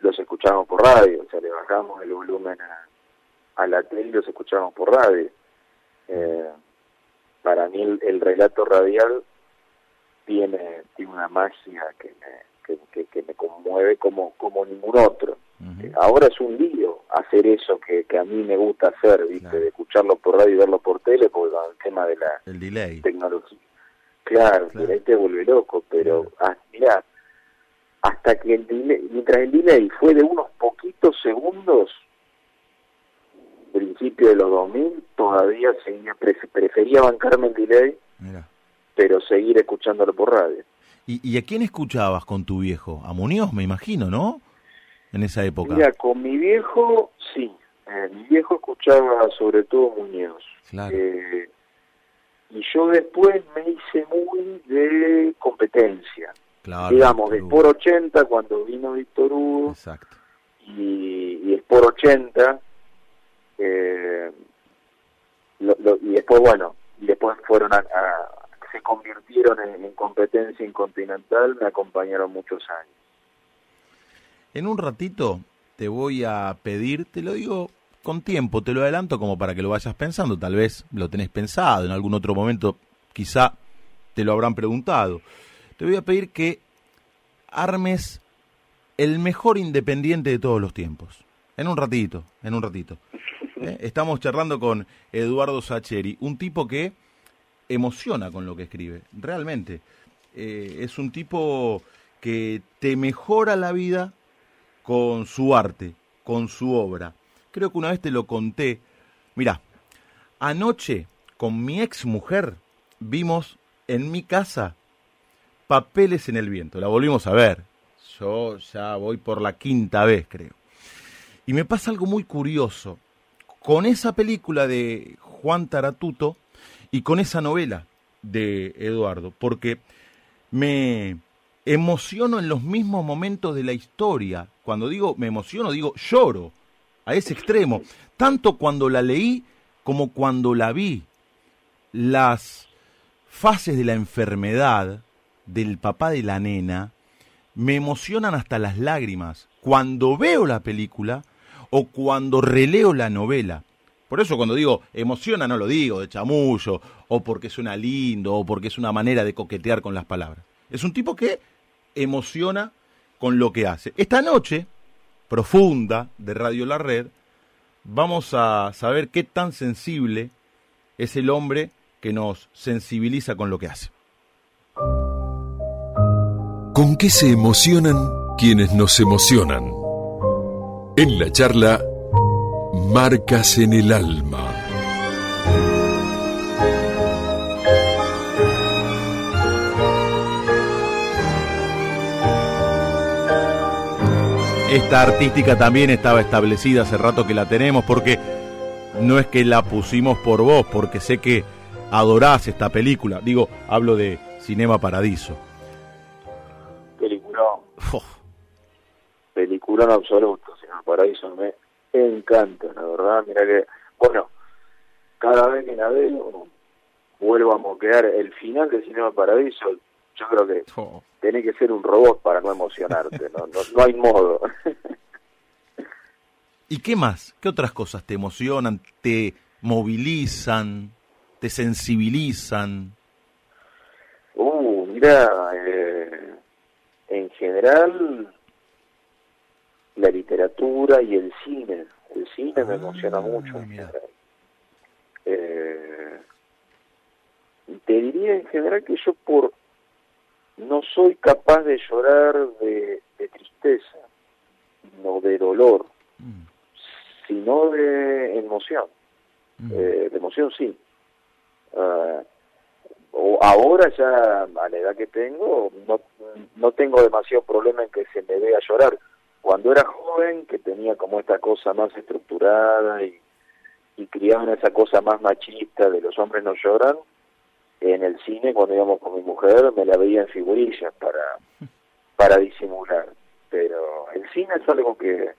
los escuchábamos por radio, o sea, le bajamos el volumen a, a la tele y los escuchábamos por radio. Eh, para mí el, el relato radial tiene, tiene una magia que me, que, que- que me conmueve como, como ningún otro. Eh, Ahora es un lío hacer eso que, que a mí me gusta hacer, ¿viste? Claro. De escucharlo por radio y verlo por tele, por el tema de la el delay. tecnología. Claro, Claro. por ahí te vuelve loco, pero ah, mirá, hasta que el delay, mientras el delay fue de unos poquitos segundos, principio de los 2000, todavía seguía, pref- prefería bancarme el delay, Mira. pero seguir escuchándolo por radio. ¿Y, ¿Y a quién escuchabas con tu viejo? A Muñoz, me imagino, ¿no? En esa época. Mira, con mi viejo, sí. Eh, mi viejo escuchaba sobre todo Muñoz. Claro. Eh, y yo después me hice muy de competencia. Claro. Digamos, de por Hugo. 80 cuando vino Víctor Hugo Exacto. y, y por 80 eh, lo- lo- y después bueno y después fueron a, a- se convirtieron en, en competencia incontinental me acompañaron muchos años En un ratito te voy a pedir, te lo digo con tiempo, te lo adelanto como para que lo vayas pensando, tal vez lo tenés pensado, en algún otro momento quizá te lo habrán preguntado. Te voy a pedir que armes el mejor independiente de todos los tiempos. En un ratito, en un ratito. [LAUGHS] ¿Eh? Estamos charlando con Eduardo Sacheri, un tipo que emociona con lo que escribe, realmente. Eh, es un tipo que te mejora la vida con su arte, con su obra. Creo que una vez te lo conté. Mirá, anoche con mi ex mujer vimos en mi casa Papeles en el viento. La volvimos a ver. Yo ya voy por la quinta vez, creo. Y me pasa algo muy curioso. Con esa película de Juan Taratuto y con esa novela de Eduardo, porque me emociono en los mismos momentos de la historia. Cuando digo me emociono, digo lloro a ese extremo. Tanto cuando la leí como cuando la vi. Las fases de la enfermedad del papá de la nena me emocionan hasta las lágrimas cuando veo la película o cuando releo la novela. Por eso cuando digo emociona no lo digo de chamullo o porque suena lindo o porque es una manera de coquetear con las palabras. Es un tipo que emociona con lo que hace. Esta noche, profunda de Radio La Red, vamos a saber qué tan sensible es el hombre que nos sensibiliza con lo que hace. ¿Con qué se emocionan quienes nos emocionan? En la charla Marcas en el alma. esta artística también estaba establecida hace rato que la tenemos, porque no es que la pusimos por vos, porque sé que adorás esta película. Digo, hablo de Cinema Paradiso. Peliculón. Peliculón absoluto, Cinema Paradiso me encanta, la verdad. Mira que, bueno, cada vez que la veo, vuelvo a moquear el final de Cinema Paradiso. Yo creo que tenés que ser un robot para no emocionarte, no, no, no hay modo. [LAUGHS] ¿Y qué más? ¿Qué otras cosas te emocionan, te movilizan, te sensibilizan? Uh, mira, eh, en general la literatura y el cine. El cine me emociona Ah, mucho. en general. Eh, te diría en general que yo por no soy capaz de llorar de, de tristeza, no de dolor, Mm, sino de emoción. mm. Eh, de emoción sí. Ah, o ahora ya a la edad que tengo no, no tengo demasiado problema en que se me vea llorar. Cuando era joven, que tenía como esta cosa más estructurada y, criaban esa cosa más machista de los hombres no lloran, en el cine cuando íbamos con mi mujer me la veía en figurillas para, para disimular. Pero el cine es algo que,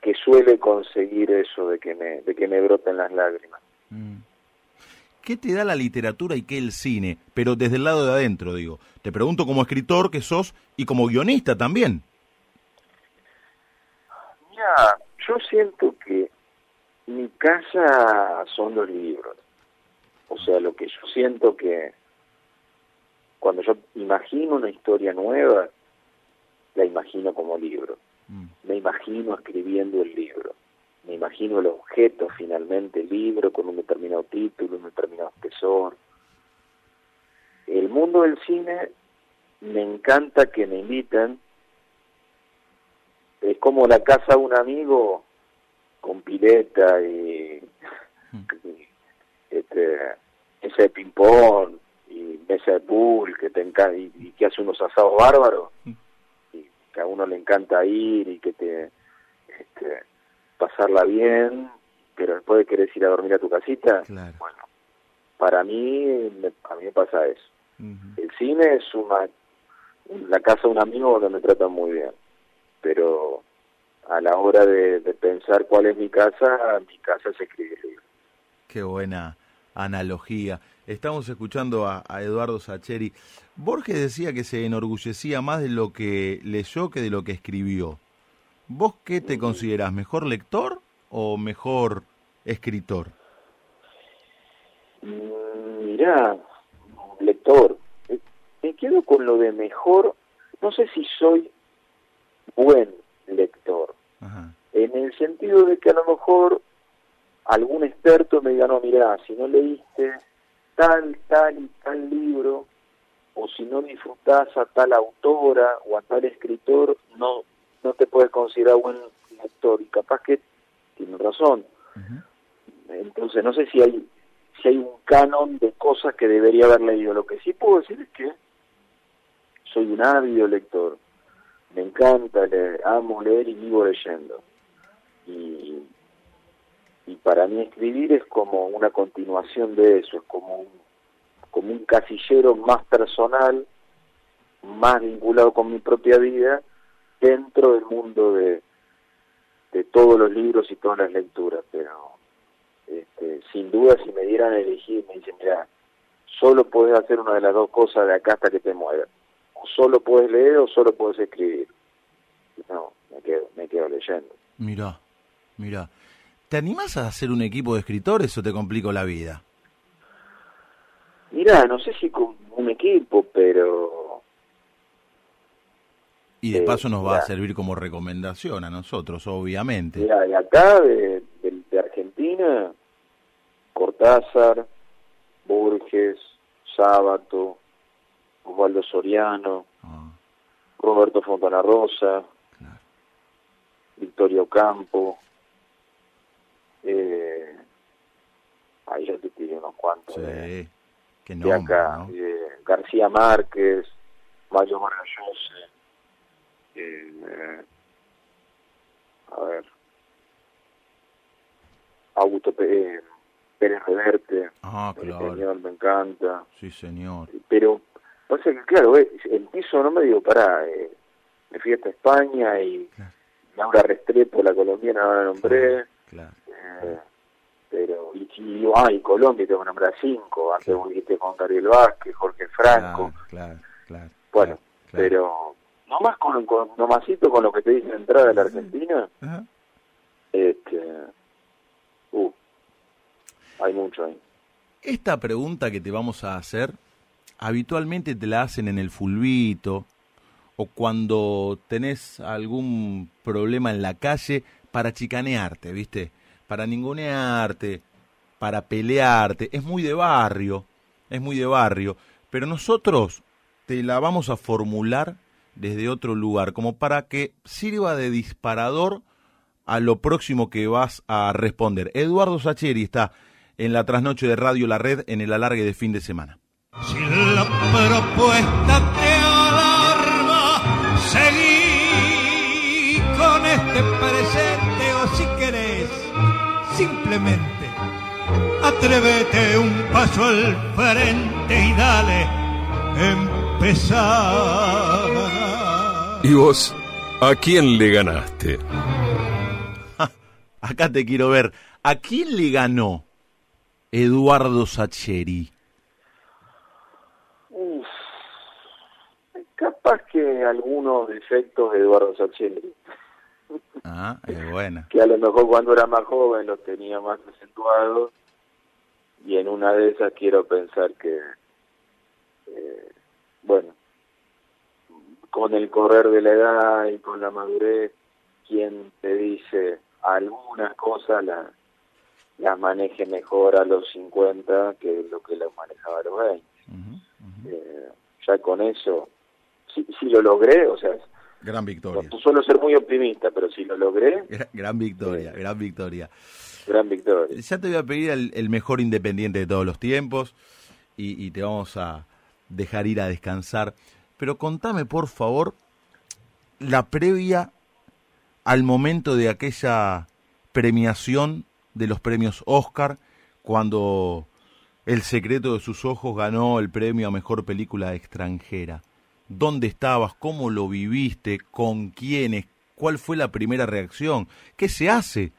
que suele conseguir eso de que me, de que me broten las lágrimas. Mm. ¿Qué te da la literatura y qué el cine? Pero desde el lado de adentro, digo. Te pregunto como escritor que sos y como guionista también. Yo siento que mi casa son los libros. O sea, lo que yo siento que cuando yo imagino una historia nueva, la imagino como libro. Mm. Me imagino escribiendo el libro. Me imagino el objeto finalmente, el libro, con un determinado título, un determinado espesor. El mundo del cine me encanta que me inviten. Es como la casa de un amigo con pileta y, y, este, mesa de ping-pong y mesa de pool que te encanta y, y que hace unos asados bárbaros. Y que a uno le encanta ir y que te este, pasarla bien pero después de querés ir a dormir a tu casita Claro. bueno para mí me- a mí me pasa eso. El cine es una la casa de un amigo donde me tratan muy bien pero a la hora de, de pensar cuál es mi casa mi casa es escribir libros Qué buena analogía. Estamos escuchando a, a Eduardo Sacheri. Borges decía que se enorgullecía más de lo que leyó que de lo que escribió. ¿Vos qué te considerás? ¿Mejor lector o mejor escritor? Mm, Mirá, lector, me quedo con lo de mejor, no sé si soy buen lector, Ajá. en el sentido de que a lo mejor algún experto me diga, no, mirá, si no leíste tal, tal y tal libro, o si no disfrutás a tal autora o a tal escritor, no, no te puedes considerar buen lector, y capaz que tiene razón. Entonces no sé si hay si hay un canon de cosas que debería haber leído. Lo que sí puedo decir es que soy un ávido lector. Me encanta leer, amo leer y vivo leyendo. Y, para mí escribir es como una continuación de eso, es como un, como un casillero más personal, más vinculado con mi propia vida, dentro del mundo de, todos los libros y todas las lecturas. Pero este, sin duda si me dieran a elegir, me dicen, mira, solo puedes hacer una de las dos cosas de acá hasta que te mueras. O solo puedes leer o solo puedes escribir. No, me quedo, me quedo leyendo. Mirá, mirá. ¿Te animás a hacer un equipo de escritores o te complico la vida? Mira, no sé si con un equipo, pero Y de Eh, paso nos va a mirá. servir como recomendación a nosotros, obviamente. mira, de acá, de, de- de Argentina, Cortázar, Borges, Sábato, Osvaldo Soriano, Ah, Roberto Fontana Rosa, claro. Victorio Campo, eh, ahí ya te tiré unos cuantos Sí. Qué de nombre, acá, ¿no? eh, García Márquez, Mario Vargas eh, a ver, Augusto Pérez, Pérez Reverte, Ah, claro. señor me encanta, Sí, señor. pero pasa que claro, eh, empiezo, no me digo, para, eh, me fui hasta España y Claro. Laura Restrepo, la colombiana, no la nombré, Claro. eh, pero, y, y, ah, y Colombia tengo que nombrar cinco, antes vos dijiste con Gabriel Vázquez, Jorge Franco, Claro, claro. bueno, pero nomás con, con nomasito con lo que te dice de entrada de la Argentina, este, uh, hay mucho ahí. Esta pregunta que te vamos a hacer, habitualmente te la hacen en el fulbito o cuando tenés algún problema en la calle para chicanearte, ¿viste? Para ningunearte, para pelearte. Es muy de barrio, es muy de barrio. Pero nosotros te la vamos a formular desde otro lugar, como para que sirva de disparador a lo próximo que vas a responder. Eduardo Sacheri está en la trasnoche de Radio La Red en el alargue de fin de semana. Si la propuesta te alarma, seguí con este presente o si querés, simplemente atrévete un paso al frente y dale, empezar. ¿Y vos? ¿A quién le ganaste? Acá te quiero ver. ¿A quién le ganó Eduardo Sacheri? Capaz que algunos defectos de Eduardo Sacheri, Ah, es buena. [LAUGHS] que a lo mejor cuando era más joven los tenía más acentuados, y en una de esas quiero pensar que, eh, bueno, con el correr de la edad y con la madurez, quien te dice algunas cosas las las maneje mejor a los 50 que lo que las manejaba a los 20. Ujú, ujú. Eh, ya con eso, si, lo logré, o sea, Gran victoria. no suelo ser muy optimista, pero si lo logré, Gran, gran victoria, gran victoria. gran victoria. Ya te voy a pedir el, el mejor independiente de todos los tiempos y, y te vamos a dejar ir a descansar. Pero contame, por favor, la previa al momento de aquella premiación de los premios Oscar, cuando El secreto de sus ojos ganó el premio a mejor película extranjera. ¿Dónde estabas? ¿Cómo lo viviste? ¿Con quiénes? ¿Cuál fue la primera reacción? ¿Qué se hace?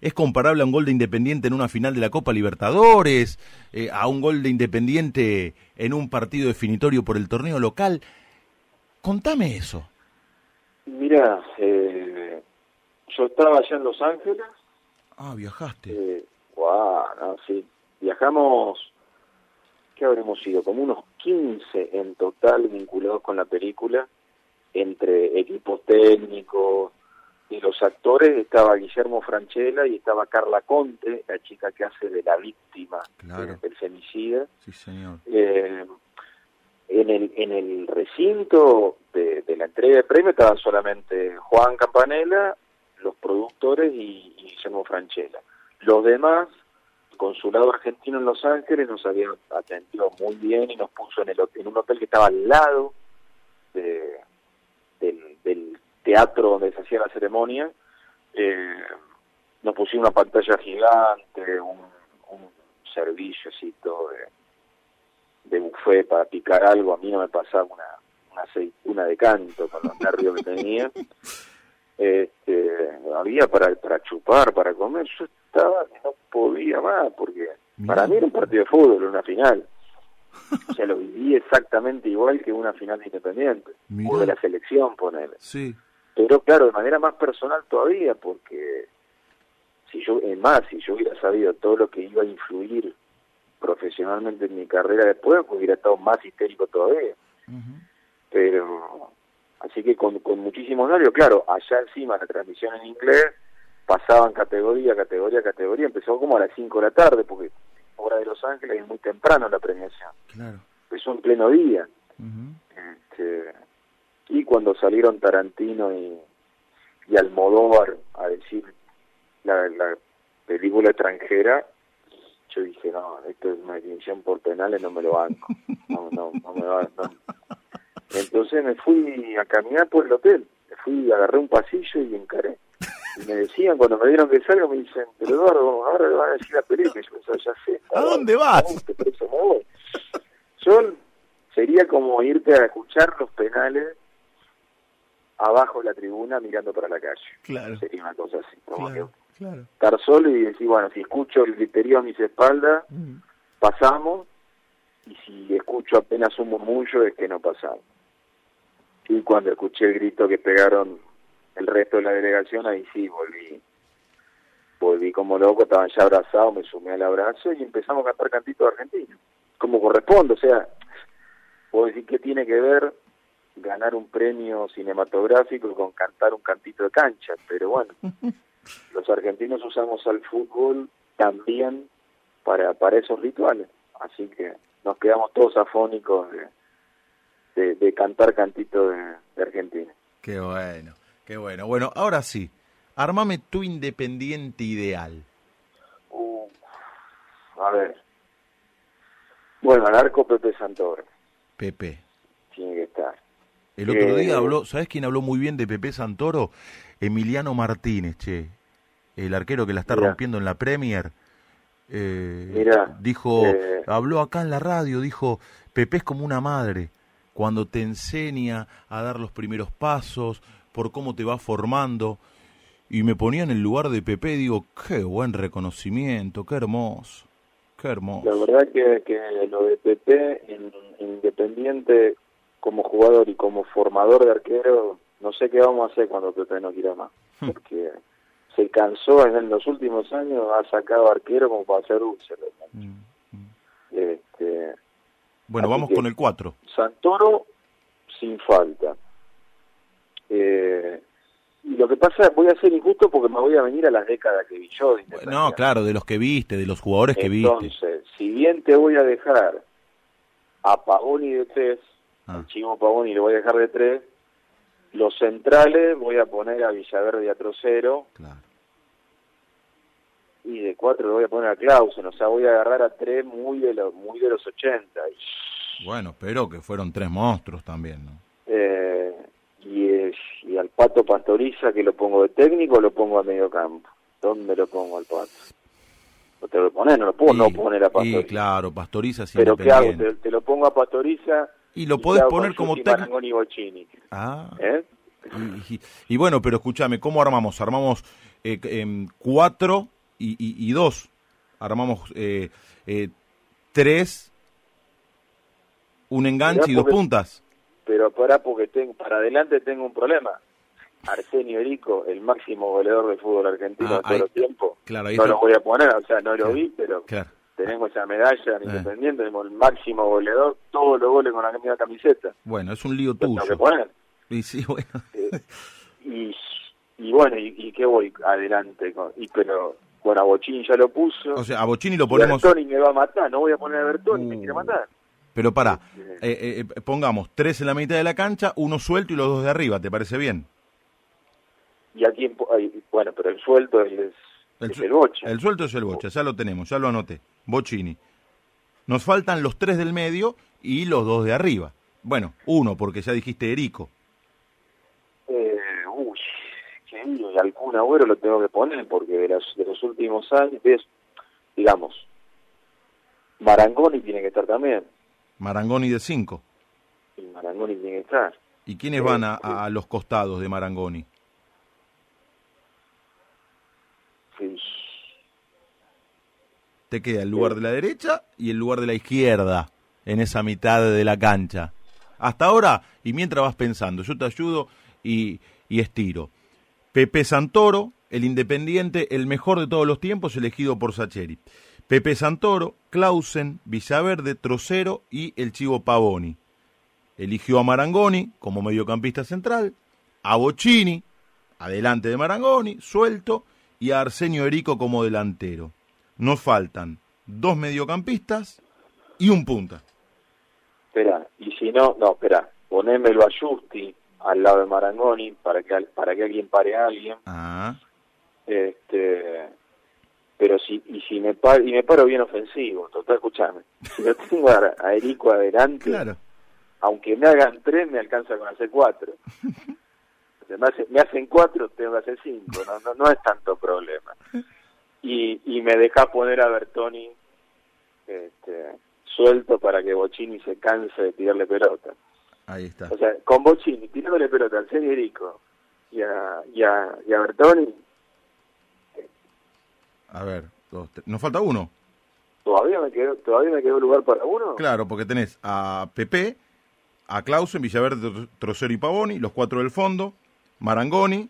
¿Es comparable a un gol de Independiente en una final de la Copa Libertadores? Eh, ¿A un gol de Independiente en un partido definitorio por el torneo local? Contame eso. Mira, eh, yo estaba allá en Los Ángeles. Ah, viajaste. Eh, no, sí. Viajamos, ¿qué habremos sido? Como unos 15 en total vinculados con la película, entre equipos técnicos y los actores. Estaba Guillermo Franchella y estaba Carla Conte, la chica que hace de la víctima Claro. del femicida. Sí, señor. Eh, en el en el recinto de, de la entrega de premio estaban solamente Juan Campanella, los productores y, y Guillermo Franchella. Los demás, consulado argentino en Los Ángeles nos había atendido muy bien y nos puso en, el, en un hotel que estaba al lado de- del, del teatro donde se hacía la ceremonia. Eh, nos pusieron una pantalla gigante, un, un servicio así todo de, de buffet para picar algo, a mí no me pasaba una, una aceituna de canto con los nervios que tenía. [LAUGHS] Este, había para, para chupar, para comer, yo estaba que no podía más, porque Mirá. para mí era un partido de fútbol, una final. O sea, lo viví exactamente igual que una final de Independiente, Mirá. o de la selección, ponele. Sí. Pero claro, de manera más personal todavía, porque si yo, es más, si yo hubiera sabido todo lo que iba a influir profesionalmente en mi carrera después, pues hubiera estado más histérico todavía. Pero, así que con, con muchísimos nervios, claro, allá encima la transmisión en inglés, pasaban categoría, categoría, categoría, empezó como a las 5 de la tarde, porque hora de Los Ángeles es muy temprano la premiación, Claro. empezó en pleno día. Este, y cuando salieron Tarantino y, y Almodóvar a decir la, la película extranjera, yo dije, no, esto es una definición por penales, no me lo banco. [LAUGHS] No, no, no me va, no. Entonces me fui a caminar por el hotel, me fui, agarré un pasillo y encaré. Y me decían, cuando me dieron que salga, me dicen, pero Eduardo, ahora le van a decir la película. Yo pensaba, ya sé. ¿A dónde vas? Por eso me voy. Yo sería como irte a escuchar los penales abajo de la tribuna mirando para la calle. Claro. Sería una cosa así. Como Claro, que claro. estar solo y decir, bueno, si escucho el griterío a mis espaldas, Mm. pasamos, y si escucho apenas un murmullo es que no pasamos. Y cuando escuché el grito que pegaron el resto de la delegación, ahí sí volví. Volví como loco, estaban ya abrazados, me sumé al abrazo y empezamos a cantar cantitos argentinos, como corresponde, o sea, puedo decir que tiene que ver ganar un premio cinematográfico con cantar un cantito de cancha, pero bueno, [LAUGHS] los argentinos usamos al fútbol también para, para esos rituales, así que nos quedamos todos afónicos de, de, de cantar cantito de, de Argentina. Qué bueno, qué bueno. Bueno, ahora sí, armame tu independiente ideal. Uh, a ver. Bueno, al arco Pepe Santoro Pepe. tiene que estar. El otro Eh, día habló, ¿sabes quién habló muy bien de Pepe Santoro? Emiliano Martínez, che. El arquero que la está Mirá. rompiendo en la Premier. Eh, Mirá, dijo, eh. habló acá en la radio, dijo, Pepe es como una madre, cuando te enseña a dar los primeros pasos, por cómo te va formando. Y me ponía en el lugar de Pepe, digo, qué buen reconocimiento, qué hermoso, qué hermoso. La verdad que, que lo de Pepe en Independiente como jugador y como formador de arquero, no sé qué vamos a hacer cuando Pepe no quiera más. Hmm. Porque se cansó en los últimos años, ha sacado arquero como para hacer dulce. Mm, mm. Este, Bueno, vamos que- con el 4. Santoro sin falta. Eh, y lo que pasa voy a ser injusto porque me voy a venir a las décadas que vi yo. de No, claro, de los que viste, de los jugadores que viste. Entonces, si bien te voy a dejar a Pagoni de tres, Ah. al Chivo Pagoni le voy a dejar de tres, los centrales voy a poner a Villaverde y a Trocero, Claro. y de cuatro le voy a poner a Clausen, o sea, voy a agarrar a tres muy de los, muy de los 80. Y, Bueno, pero que fueron tres monstruos también, ¿no? Y, y Pato Pastoriza, que lo pongo de técnico, o lo pongo a medio campo. ¿Dónde lo pongo al Pato? No te lo pones, no lo puedo no Y- poner a Y Pastoriza. claro, Pastoriza es Pero ¿qué hago? Te, te lo pongo a Pastoriza Y lo y podés poner como técnico. Y. Ah, ¿eh? y, y- y bueno, pero escúchame, ¿cómo armamos? Armamos eh, em, cuatro y, y- y dos. Armamos eh, eh, tres, un enganche y dos puntas. Pero para porque tengo, para adelante tengo un problema. Arsenio Erico, el máximo goleador del fútbol argentino Ah, de todos ahí- los tiempos. Claro, ahí no está. lo voy a poner, o sea, no lo Claro. vi, pero Claro. tenemos esa medalla en Eh. Independiente, tenemos el máximo goleador, todos los goles con la misma camiseta. Bueno, es un lío Lo tengo que tuyo. poner. Y sí, [LAUGHS] bueno. Eh, y, y bueno, y, y qué voy adelante? Con, y pero, bueno, a Bochini ya lo puso. O sea, a Bochini lo ponemos... Bertoni me va a matar, no voy a poner a Bertoni, me Uh. quiere matar. Pero pará, Sí. eh, eh, pongamos tres en la mitad de la cancha, uno suelto y los dos de arriba, ¿te parece bien? Y aquí, en po- ay, bueno, pero el suelto es, es su- el Bocha. el suelto es el bocha, ya lo tenemos, ya lo anoté. Bochini. Nos faltan los tres del medio y los dos de arriba. Bueno, uno, porque ya dijiste Erico. Eh, uy, qué lío, y al Kun Agüero lo tengo que poner porque de, las, de los últimos años, ves, digamos, Marangoni tiene que estar también. Marangoni de cinco. Y Marangoni tiene que estar. ¿Y quiénes van a, a los costados de Marangoni? Sí. Te queda el lugar de la derecha y el lugar de la izquierda en esa mitad de la cancha. Hasta ahora, y mientras vas pensando, yo te ayudo y, y estiro. Pepe Santoro, el independiente, el mejor de todos los tiempos, elegido por Sacheri. Pepe Santoro, Clausen, Villaverde, Trocero y el Chivo Pavoni. Eligió a Marangoni como mediocampista central, a Bocchini, adelante de Marangoni, suelto, y a Arsenio Erico como delantero. Nos faltan dos mediocampistas y un punta. Espera, y si no, no, espera, ponémelo a Justi al lado de Marangoni para que para que alguien pare a alguien. Ah, Este, pero si y si me paro, y me paro bien ofensivo, total, escuchame. Si no tengo a, a Erico adelante, claro. aunque me hagan tres, me alcanza con hacer cuatro. [LAUGHS] Me, hace- me hacen cuatro, tengo que hacer cinco, no, no, no es tanto problema. Y, y me deja poner a Bertoni este, suelto para que Bocini se canse de tirarle pelota. Ahí está. O sea, con Bocini tirándole pelota al Federico y a, y a, y a Bertoni, A ver, dos, tres. nos falta uno. ¿todavía me quedó, todavía me quedó lugar para uno? Claro, porque tenés a Pepe, a Clausen, Villaverde, Tro- Trocero y Pavoni, los cuatro del fondo, Marangoni,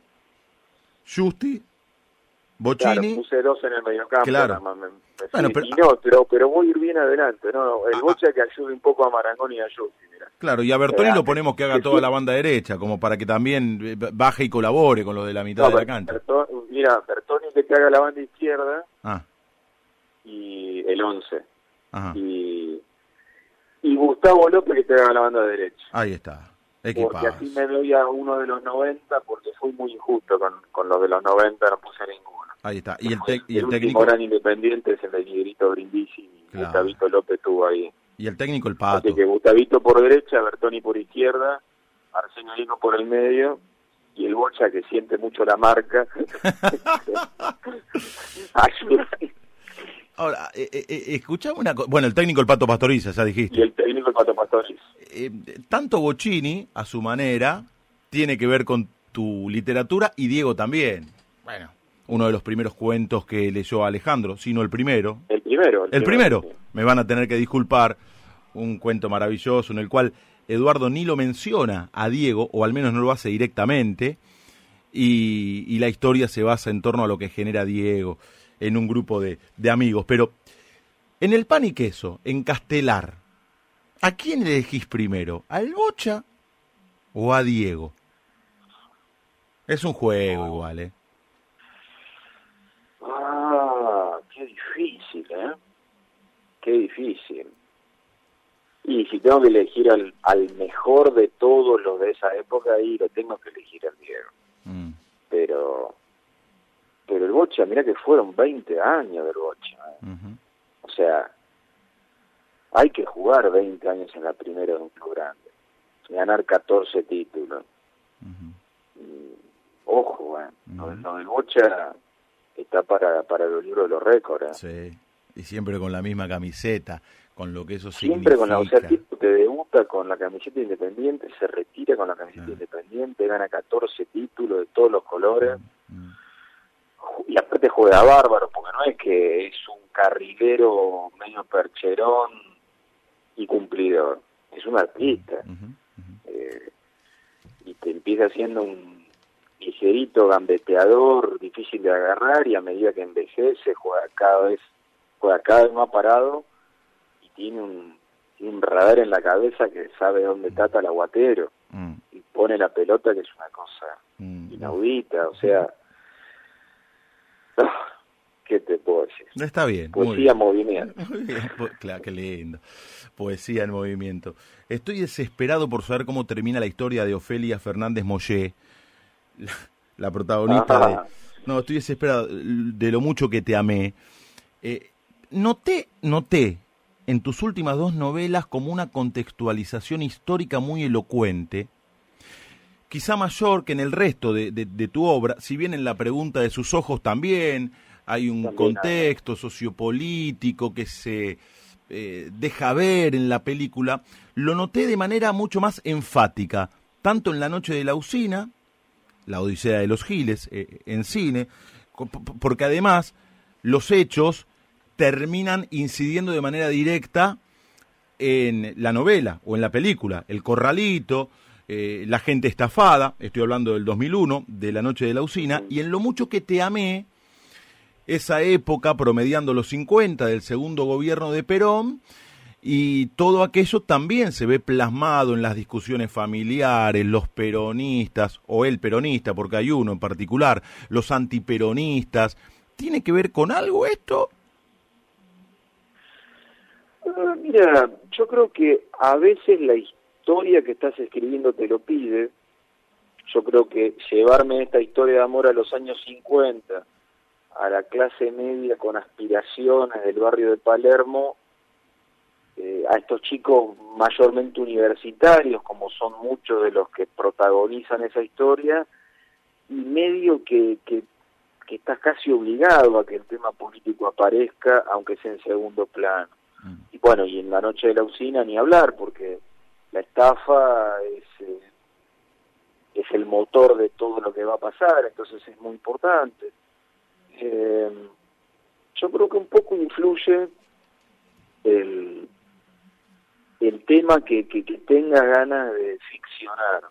Justi, Claro, Bocini. puse dos en el mediocampo. Claro. me- me Bueno, pero- y no, pero, pero voy a ir bien adelante, ¿no? El Ah, Bocha que ayude un poco a Marangoni y a Justi, mira. Claro, y a Bertoni Eh, lo ponemos que haga que toda sí. la banda derecha, como para que también eh, baje y colabore con lo de la mitad No, de la cancha. Berto- mira, Bertoni que te haga la banda izquierda Ah, y el 11. ajá. Y, y Gustavo López que te haga la banda derecha. Ahí está. Porque Equipazo. así me doy a uno de los 90 porque fui muy injusto con, con los de los 90, no puse ninguno. Ahí está. Y el, tec- y el último técnico gran independiente es el de Miguelito Brindisi y Claro. Gustavito López estuvo ahí. y el técnico el pato. Así que Gustavito por derecha, Bertoni por izquierda, Arsenio Lino por el medio y el Bocha que siente mucho la marca. [LAUGHS] Ayuda. Ahora, eh, eh, eh, escuchame una cosa. Bueno, el técnico el pato Pastoriza, ya dijiste. y el técnico el Pato Pastoriz. Eh, tanto Bocini, a su manera, tiene que ver con tu literatura y Diego también. Bueno, uno de los primeros cuentos que leyó Alejandro, sino el primero. El primero. El primero, me van a tener que disculpar, un cuento maravilloso en el cual Eduardo ni lo menciona a Diego, o al menos no lo hace directamente, y, y la historia se basa en torno a lo que genera Diego en un grupo de, de amigos. Pero en el pan y queso, en Castelar, ¿a quién elegís primero? ¿Al Bocha o a Diego? Es un juego igual, ¿eh? Ah, qué difícil, ¿eh? Qué difícil. Y si tengo que elegir al, al mejor de todos los de esa época, ahí lo tengo que elegir al Diego. Mm, Pero pero el Bocha, mira que fueron 20 años del Bocha. ¿eh? O sea, hay que jugar 20 años en la primera de un club grande. Ganar 14 títulos. Y, ojo, ¿eh? Ujú. lo del Bocha está para, para los libros de los récords. ¿eh? Sí, y siempre con la misma camiseta, con lo que eso Siempre con la, o sea, significa. tipo te debuta con la camiseta independiente, se retira con la camiseta independiente, gana 14 títulos de todos los colores, y aparte juega bárbaro, porque no es que es un carrilero medio percherón y cumplidor, es un artista, eh, y te empieza siendo un ligerito gambeteador, difícil de agarrar, y a medida que envejece juega cada vez, juega cada vez más parado, y tiene un, un radar en la cabeza que sabe dónde tata el aguatero Mm, y pone la pelota que es una cosa mm. inaudita, o sea, ¿qué te puedo decir? Está bien. muy Poesía bien. movimiento. [LAUGHS] Muy bien, po- Claro, qué lindo. Poesía en movimiento. Estoy desesperado por saber cómo termina la historia de Ofelia Fernández Mollé, la, la protagonista de... Ah. No, estoy desesperado de lo mucho que te amé. Eh, noté, noté en tus últimas dos novelas como una contextualización histórica muy elocuente, quizá mayor que en el resto de, de- de tu obra, si bien en la pregunta de sus ojos también hay un También contexto sociopolítico que se eh, deja ver en la película, lo noté de manera mucho más enfática, tanto en La Noche de la Usina, La Odisea de los Giles, eh, en cine, porque además los hechos terminan incidiendo de manera directa en la novela o en la película. El corralito, eh, la gente estafada, estoy hablando del 2001, de la noche de la usina, y en lo mucho que te amé, esa época promediando los 50 del segundo gobierno de Perón, y todo aquello también se ve plasmado en las discusiones familiares, los peronistas, o el peronista, porque hay uno en particular, los antiperonistas. ¿Tiene que ver con algo esto? Ah, Mira, yo creo que a veces la historia que estás escribiendo te lo pide. Yo creo que llevarme esta historia de amor a los años 50, a la clase media con aspiraciones del barrio de Palermo, eh, a estos chicos mayormente universitarios, como son muchos de los que protagonizan esa historia, y medio que, que, que estás casi obligado a que el tema político aparezca, aunque sea en segundo plano. Y bueno, y en la noche de la usina ni hablar, porque la estafa es, eh, es el motor de todo lo que va a pasar, entonces es muy importante. Eh, yo creo que un poco influye el, el tema que, que, que tenga ganas de ficcionar,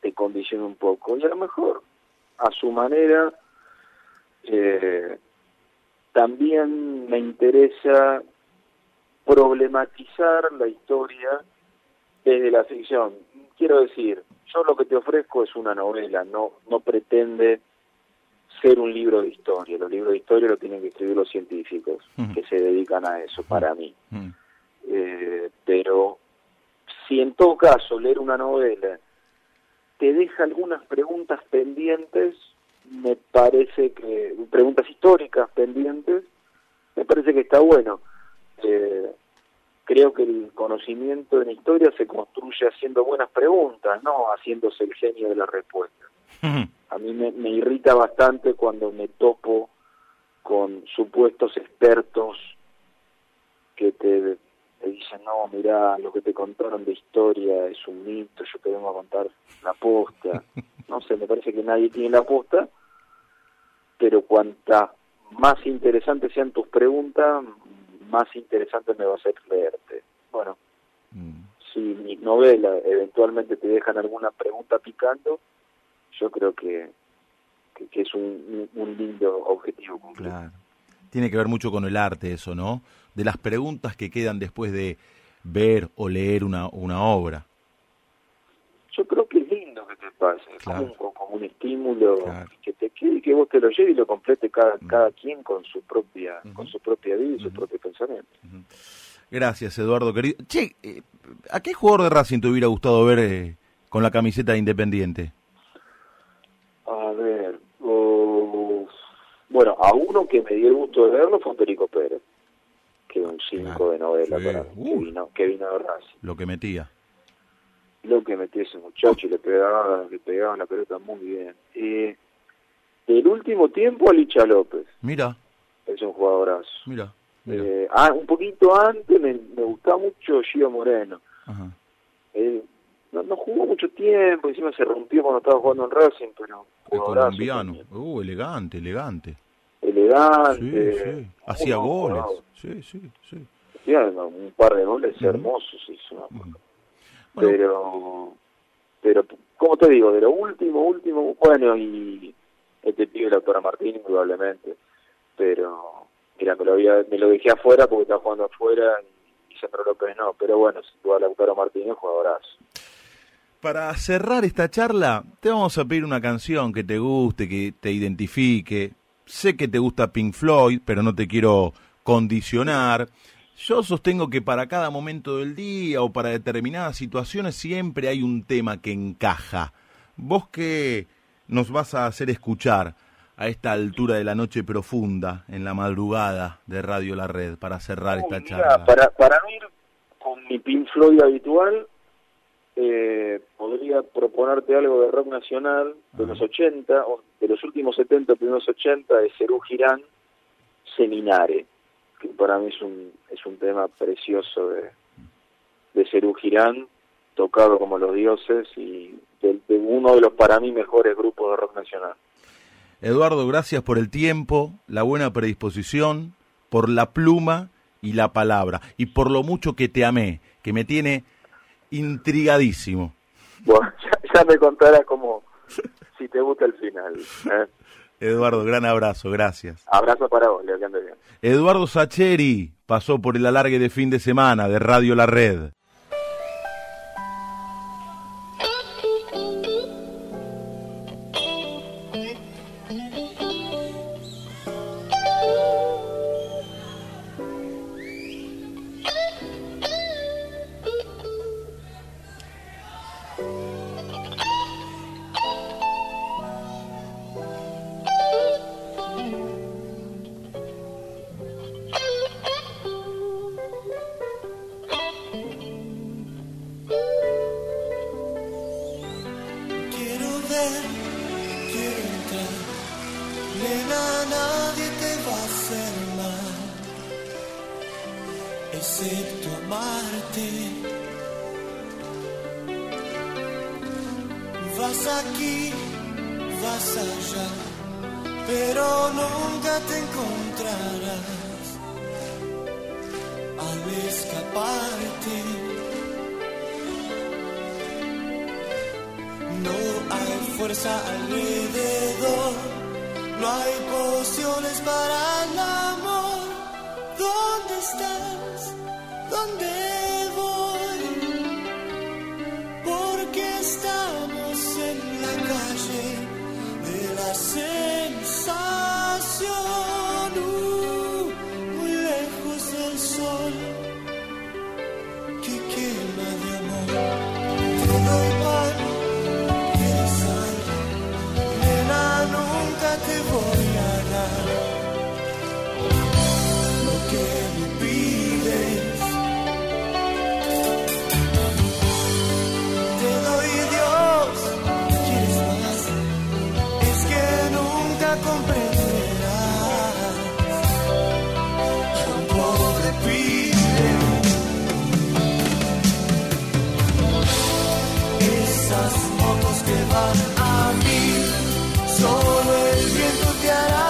te condiciona un poco. Y a lo mejor, a su manera, eh, también me interesa problematizar la historia desde la ficción. Quiero decir, yo lo que te ofrezco es una novela, no, no pretende ser un libro de historia. Los libros de historia lo tienen que escribir los científicos que se dedican a eso, para mí. Eh, pero si en todo caso leer una novela te deja algunas preguntas pendientes, me parece que, preguntas históricas pendientes, me parece que está bueno. Eh, creo que el conocimiento en historia se construye haciendo buenas preguntas, no haciéndose el genio de la respuesta. A mí me, me irrita bastante cuando me topo con supuestos expertos que te, te dicen, no, mira, lo que te contaron de historia es un mito, yo te vengo a contar la posta. [LAUGHS] No sé, me parece que nadie tiene la posta, pero cuanta más interesantes sean tus preguntas, más interesante me va a ser leerte. Bueno, si mis novelas eventualmente te dejan alguna pregunta picando, yo creo que, que, que es un, un lindo objetivo. cumplir. Claro. Tiene que ver mucho con el arte eso, ¿no? De las preguntas que quedan después de ver o leer una, una obra. Yo creo que es lindo que te pase, Claro. como, un- como un estímulo Claro. que te quede y que vos te lo lleves y lo complete cada, cada quien con su propia con su propia vida y su propio pensamiento. Gracias, Eduardo, querido. Che, eh, ¿a qué jugador de Racing te hubiera gustado ver eh, con la camiseta de Independiente? A ver, oh, bueno, a uno que me dio el gusto de verlo fue Perico Pérez, que un 5 de novela Sí. para mí, que vino, que vino de Racing. Lo que metía. Lo que metió ese muchacho y le pegaba, le pegaba la pelota muy bien. Eh, del último tiempo, Alicha López, Mira, es un jugadorazo. mira, mira. Eh, ah, un poquito antes me, me gustaba mucho Gio Moreno. Ajá. No, no jugó mucho tiempo, encima se rompió cuando estaba jugando en Racing, pero colombiano. Uh, elegante, elegante. Elegante. sí. Hacía goles. Sí, sí, sí. Hacía un par de goles hermosos hizo. Pero, pero, como te digo, de lo último, último, bueno, y este pibe, la doctora Martín, indudablemente, pero, mira, me lo, había, me lo dejé afuera porque estaba jugando afuera y, Sandro López no, pero bueno, sin duda la doctora Martín es jugadorazo. Para cerrar esta charla, te vamos a pedir una canción que te guste, que te identifique. Sé que te gusta Pink Floyd, pero no te quiero condicionar. Yo sostengo que para cada momento del día o para determinadas situaciones siempre hay un tema que encaja. ¿Vos qué nos vas a hacer escuchar a esta altura de la noche profunda, en la madrugada de Radio La Red, para cerrar esta mira, charla? para, para con mi Pink Floyd habitual, eh, podría proponerte algo de rock nacional de los 80, o de los últimos 70, primeros 80, de Cerú Girán, Seminare, que para mí es un, es un tema precioso de, de Cerú Girán, tocado como los dioses y de, de uno de los para mí mejores grupos de rock nacional. Eduardo, gracias por el tiempo, la buena predisposición, por la pluma y la palabra, y por lo mucho que te amé, que me tiene intrigadísimo. Bueno, [LAUGHS] ya, ya me contarás como [LAUGHS] si te gusta el final. ¿eh? Eduardo, gran abrazo, gracias. Abrazo para vos, Leo, que bien. Eduardo Sacheri pasó por el alargue de fin de semana de Radio La Red. los que van a mí, solo el viento te hará.